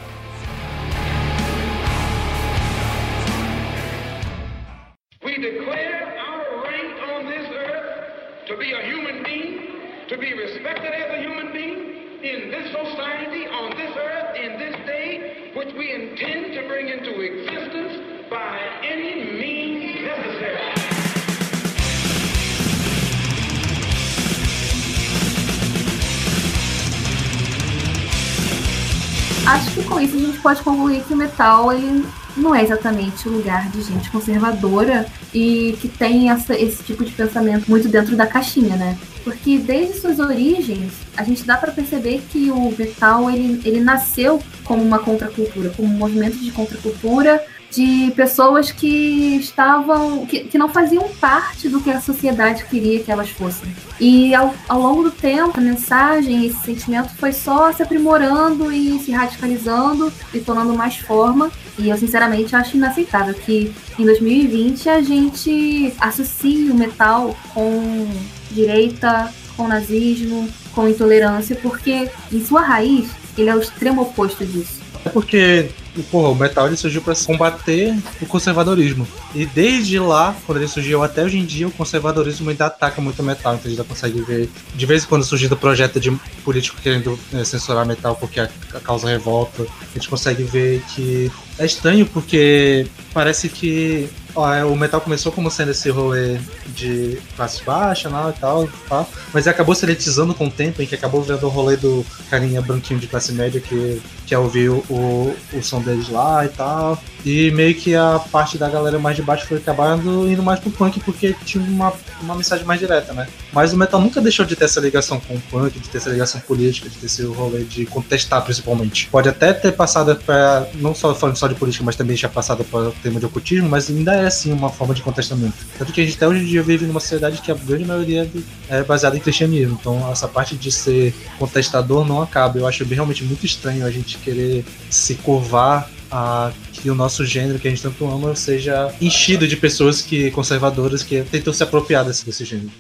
Acho que com isso a gente pode concluir que o metal ele não é exatamente o lugar de gente conservadora e que tem essa- esse tipo de pensamento muito dentro da caixinha, né? Porque desde suas origens, a gente dá pra perceber que o metal ele, ele nasceu como uma contracultura, como um movimento de contracultura de pessoas que estavam que, que não faziam parte do que a sociedade queria que elas fossem. E ao, ao longo do tempo, a mensagem, esse sentimento foi só se aprimorando e se radicalizando e tomando mais forma. E eu, sinceramente, acho inaceitável que em 2020 a gente associe o metal com direita, com nazismo, com intolerância, porque em sua raiz ele é o extremo oposto disso. É porque, porra, o metal ele surgiu pra combater o conservadorismo. E desde lá, quando ele surgiu até hoje em dia, o conservadorismo ainda ataca muito o metal. Então a gente já consegue ver, de vez em quando surgindo projeto de político querendo né, censurar metal porque a, a causa revolta, a gente consegue ver que é estranho porque parece que ó, é, o metal começou como sendo esse rolê de classe baixa né, e tal, tal, mas acabou se elitizando com o tempo, em que acabou vendo o rolê do carinha branquinho de classe média que quer ouvir o, o, o som deles lá e tal. E meio que a parte da galera mais de baixo foi acabando indo mais pro punk porque tinha uma, uma mensagem mais direta, né? Mas o metal nunca deixou de ter essa ligação com o punk, de ter essa ligação política, de ter esse rolê de contestar principalmente. Pode até ter passado para não só falando só de política, mas também já passado para o tema de ocultismo, mas ainda é assim uma forma de contestamento. Tanto que a gente até hoje em dia vive numa sociedade que a grande maioria é baseada em cristianismo. Então essa parte de ser contestador não acaba. Eu acho realmente muito estranho a gente querer se curvar a que o nosso gênero que a gente tanto ama seja enchido de pessoas que conservadoras que tentam se apropriar desse, desse gênero.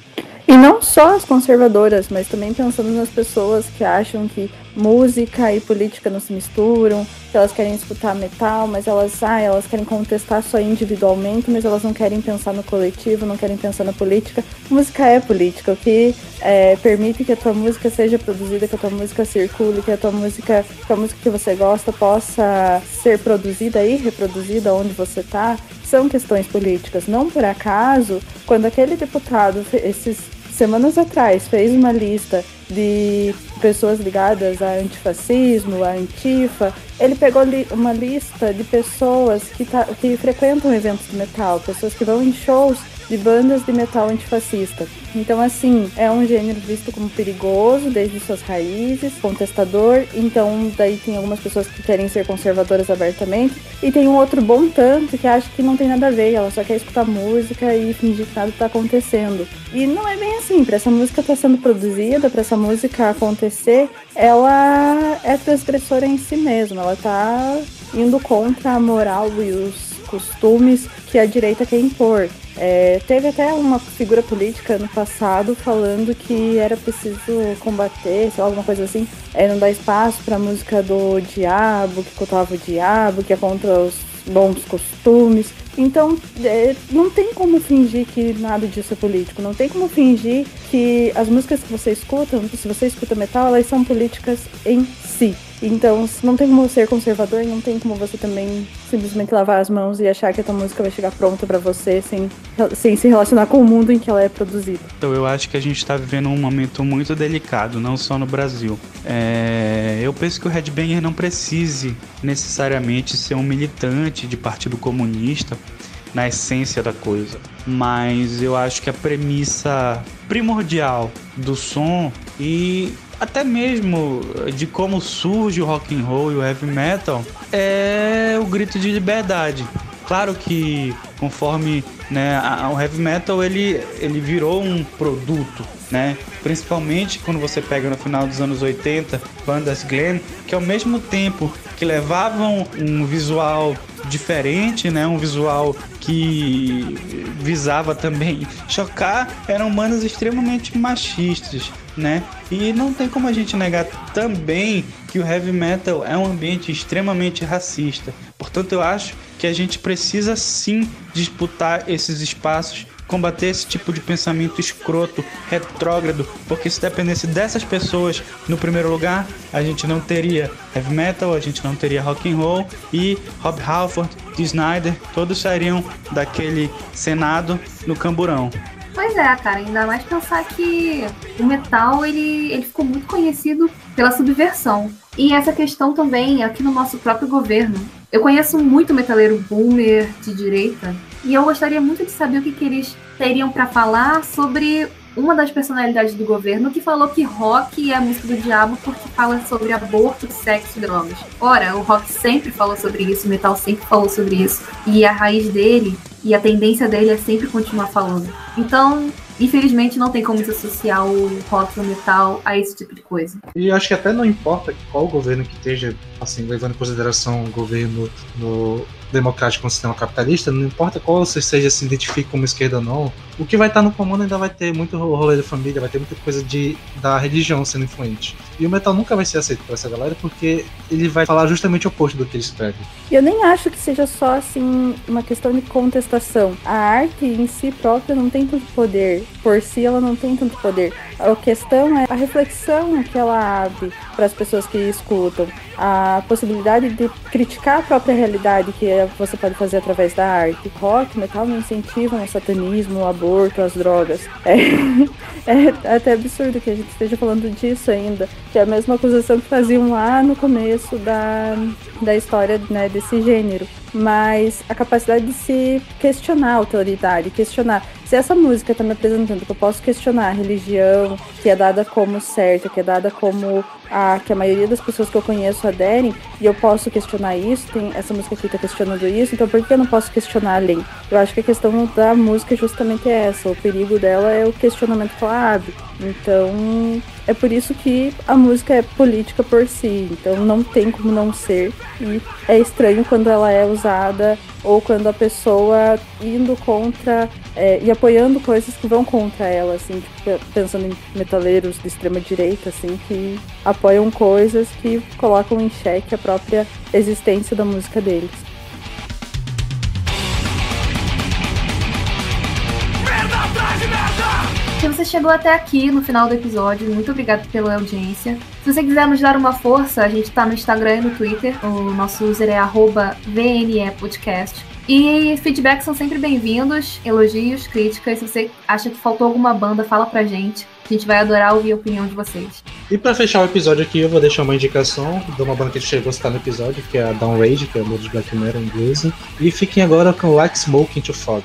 E não só as conservadoras, mas também pensando nas pessoas que acham que música e política não se misturam, que elas querem escutar metal, mas elas, ah, elas querem contestar só individualmente, mas elas não querem pensar no coletivo, não querem pensar na política. Música é política, o que é, permite que a tua música seja produzida, que a tua música circule, que a tua música, que a música que você gosta possa ser produzida e reproduzida onde você está, são questões políticas. Não por acaso, quando aquele deputado, esses semanas atrás, fez uma lista de pessoas ligadas a antifascismo, a antifa, ele pegou li uma lista de pessoas que, tá, que frequentam eventos de metal, pessoas que vão em shows de bandas de metal antifascista. Então, assim, é um gênero visto como perigoso desde suas raízes, contestador. Então, daí tem algumas pessoas que querem ser conservadoras abertamente. E tem um outro bom tanto que acha que não tem nada a ver, ela só quer escutar música e fingir que nada tá acontecendo. E não é bem assim, para essa música estar tá sendo produzida, para essa música acontecer, ela é transgressora em si mesma, ela tá indo contra a moral e os costumes que a direita quer impor. É, teve até uma figura política no passado falando que era preciso combater, sei lá, alguma coisa assim, é, não dar espaço para música do diabo, que cultuava o diabo, que é contra os bons costumes. Então, é, não tem como fingir que nada disso é político. Não tem como fingir que as músicas que você escuta, se você escuta metal, elas são políticas em si. Então, não tem como ser conservador, não tem como você também simplesmente lavar as mãos e achar que a tua música vai chegar pronta para você sem, sem se relacionar com o mundo em que ela é produzida. Então, eu acho que a gente está vivendo um momento muito delicado, não só no Brasil. É, eu penso que o Red Banger não precise necessariamente ser um militante de partido comunista na essência da coisa, mas eu acho que a premissa primordial do som e até mesmo de como surge o rock and roll e o heavy metal, é o grito de liberdade. Claro que conforme né, o heavy metal ele, ele virou um produto, né? Principalmente quando você pega no final dos anos 80 bandas glam que ao mesmo tempo que levavam um visual diferente, né? Um visual que visava também chocar, eram bandas extremamente machistas, né? E não tem como a gente negar também que o heavy metal é um ambiente extremamente racista. Portanto, eu acho que a gente precisa sim disputar esses espaços combater esse tipo de pensamento escroto, retrógrado, porque se dependesse dessas pessoas no primeiro lugar, a gente não teria heavy metal, a gente não teria rock and roll e Rob Halford, Snyder, todos sairiam daquele senado no camburão. Pois é, cara, ainda mais pensar que o metal ele, ele ficou muito conhecido pela subversão. E essa questão também aqui no nosso próprio governo. Eu conheço muito metaleiro boomer de direita e eu gostaria muito de saber o que, que eles teriam para falar sobre uma das personalidades do governo que falou que rock é a música do diabo porque fala sobre aborto, sexo e drogas. Ora, o rock sempre falou sobre isso, o metal sempre falou sobre isso. E a raiz dele e a tendência dele é sempre continuar falando. Então, infelizmente, não tem como se associar o rock metal a esse tipo de coisa. E acho que até não importa qual governo que esteja, assim, levando em consideração o governo no democrático no sistema capitalista, não importa qual você seja, se identifique como esquerda ou não, o que vai estar no comando ainda vai ter muito rolê da família, vai ter muita coisa de, da religião sendo influente. E o metal nunca vai ser aceito por essa galera porque ele vai falar justamente o oposto do que ele escreve. Eu nem acho que seja só assim uma questão de manifestação. A arte em si própria não tem tanto poder, por si ela não tem tanto poder. A questão é a reflexão que ela abre para as pessoas que escutam, a possibilidade de criticar a própria realidade que você pode fazer através da arte. Rock, metal não incentivam o satanismo, o aborto, as drogas. É, *laughs* é até absurdo que a gente esteja falando disso ainda, que é a mesma acusação que faziam lá no começo da, da história né, desse gênero mas a capacidade de se questionar a autoridade, questionar se essa música está me apresentando que eu posso questionar a religião que é dada como certa, que é dada como a que a maioria das pessoas que eu conheço aderem, e eu posso questionar isso, tem essa música aqui está questionando isso, então por que eu não posso questionar além? Eu acho que a questão da música justamente é essa, o perigo dela é o questionamento que ela abre. Então, é por isso que a música é política por si, então não tem como não ser. E é estranho quando ela é usada ou quando a pessoa indo contra é, e apoiando coisas que vão contra ela, assim, tipo, pensando em metaleiros de extrema direita, assim, que apoiam coisas que colocam em xeque a própria existência da música deles. Você chegou até aqui no final do episódio, muito obrigado pela audiência. Se você quiser nos dar uma força, a gente tá no Instagram e no Twitter. O nosso user é VNEPodcast. E feedbacks são sempre bem-vindos, elogios, críticas. Se você acha que faltou alguma banda, fala pra gente. A gente vai adorar ouvir a opinião de vocês. E pra fechar o episódio aqui, eu vou deixar uma indicação de uma banda que a gente chegou a citar no episódio, que é a Downrage, que é a banda de black metal inglesa. E fiquem agora com Like Smoke into Fog.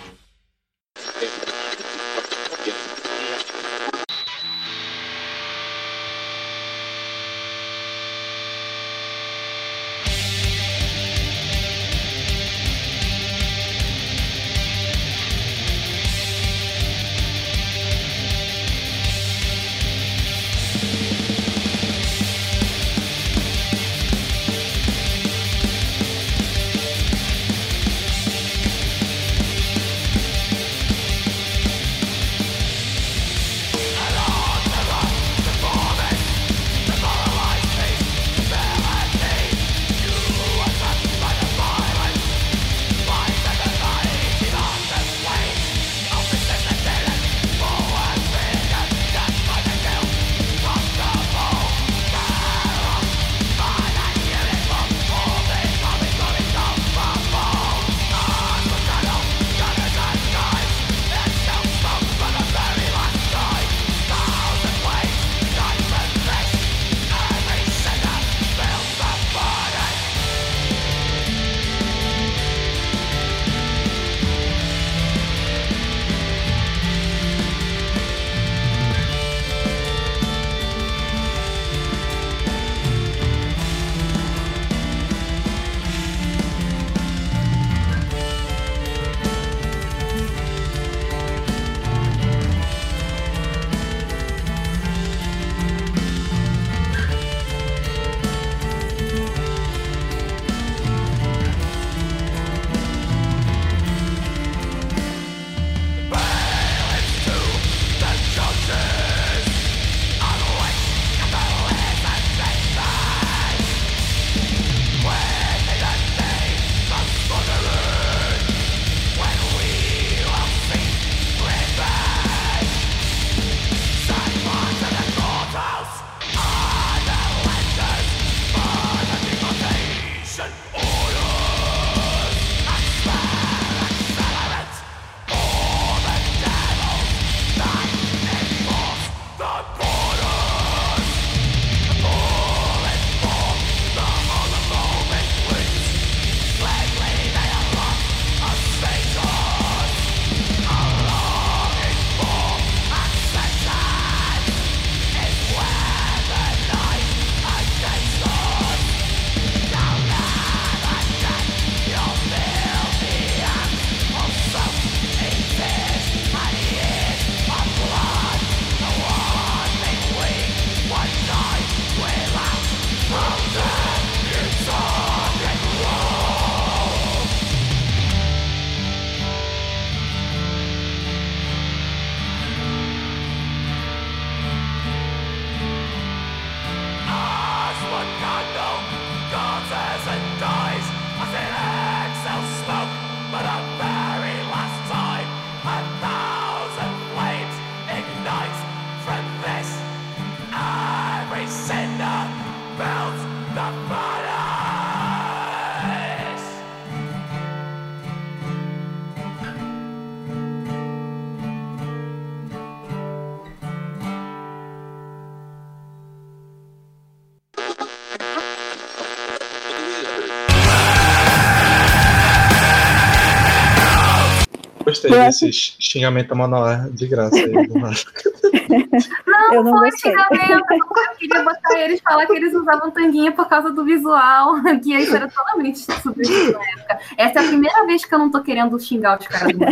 Gostei desse xingamento a Manoel de graça aí. *laughs* Não, Eu não foi gostei. xingamento. Eu queria botar eles falar que eles usavam tanguinha por causa do visual. *laughs* Que isso era totalmente subvertido na época. Essa é a primeira vez que eu não tô querendo xingar os caras. do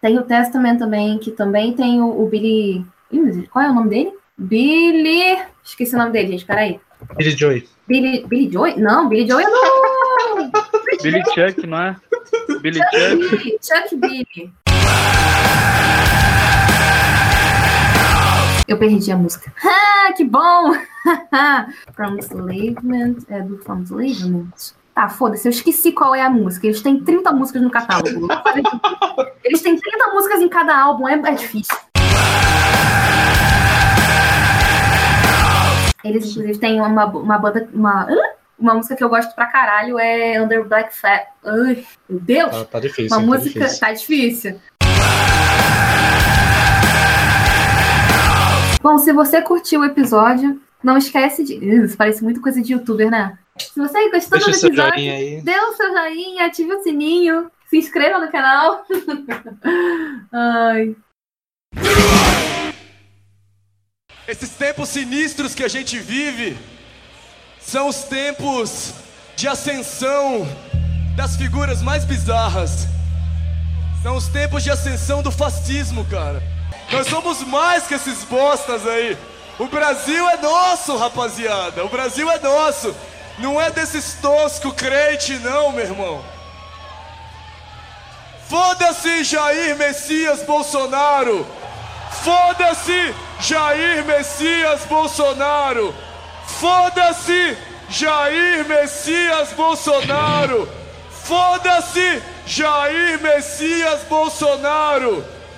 Tem o Testament também, que também tem o, o Billy. Ih, Qual é o nome dele? Billy. Esqueci o nome dele, gente. Peraí. Billy Joy. Billy, Billy Joy? Não, Billy Joy é. Billy Chuck, não é? Billy Chuck. Billy, Chuck Billy. Eu perdi a música. Ah, que bom! *laughs* From Enslavement. É do From Enslavement. Tá, foda-se, eu esqueci qual é a música. Eles têm 30 músicas no catálogo. *laughs* Eles têm 30 músicas em cada álbum, é, é difícil. Eles, inclusive, têm uma, uma banda. Uma? Uma música que eu gosto pra caralho é Under Black Fat. Ai, meu Deus! Tá, tá difícil. Uma tá música. difícil. Tá difícil. Bom, se você curtiu o episódio, não esquece de. Isso parece muito coisa de youtuber, né? Se você gostou Deixa do seu episódio, joinha aí. dê o seu joinha, ative o sininho, se inscreva no canal. *laughs* Ai. Esses tempos sinistros que a gente vive são os tempos de ascensão das figuras mais bizarras. São os tempos de ascensão do fascismo, cara. Nós somos mais que esses bostas aí. O Brasil é nosso, rapaziada. O Brasil é nosso. Não é desses tosco crente, não, meu irmão. Foda-se Jair Messias Bolsonaro. Foda-se Jair Messias Bolsonaro. Foda-se Jair Messias Bolsonaro. Foda-se Jair Messias Bolsonaro.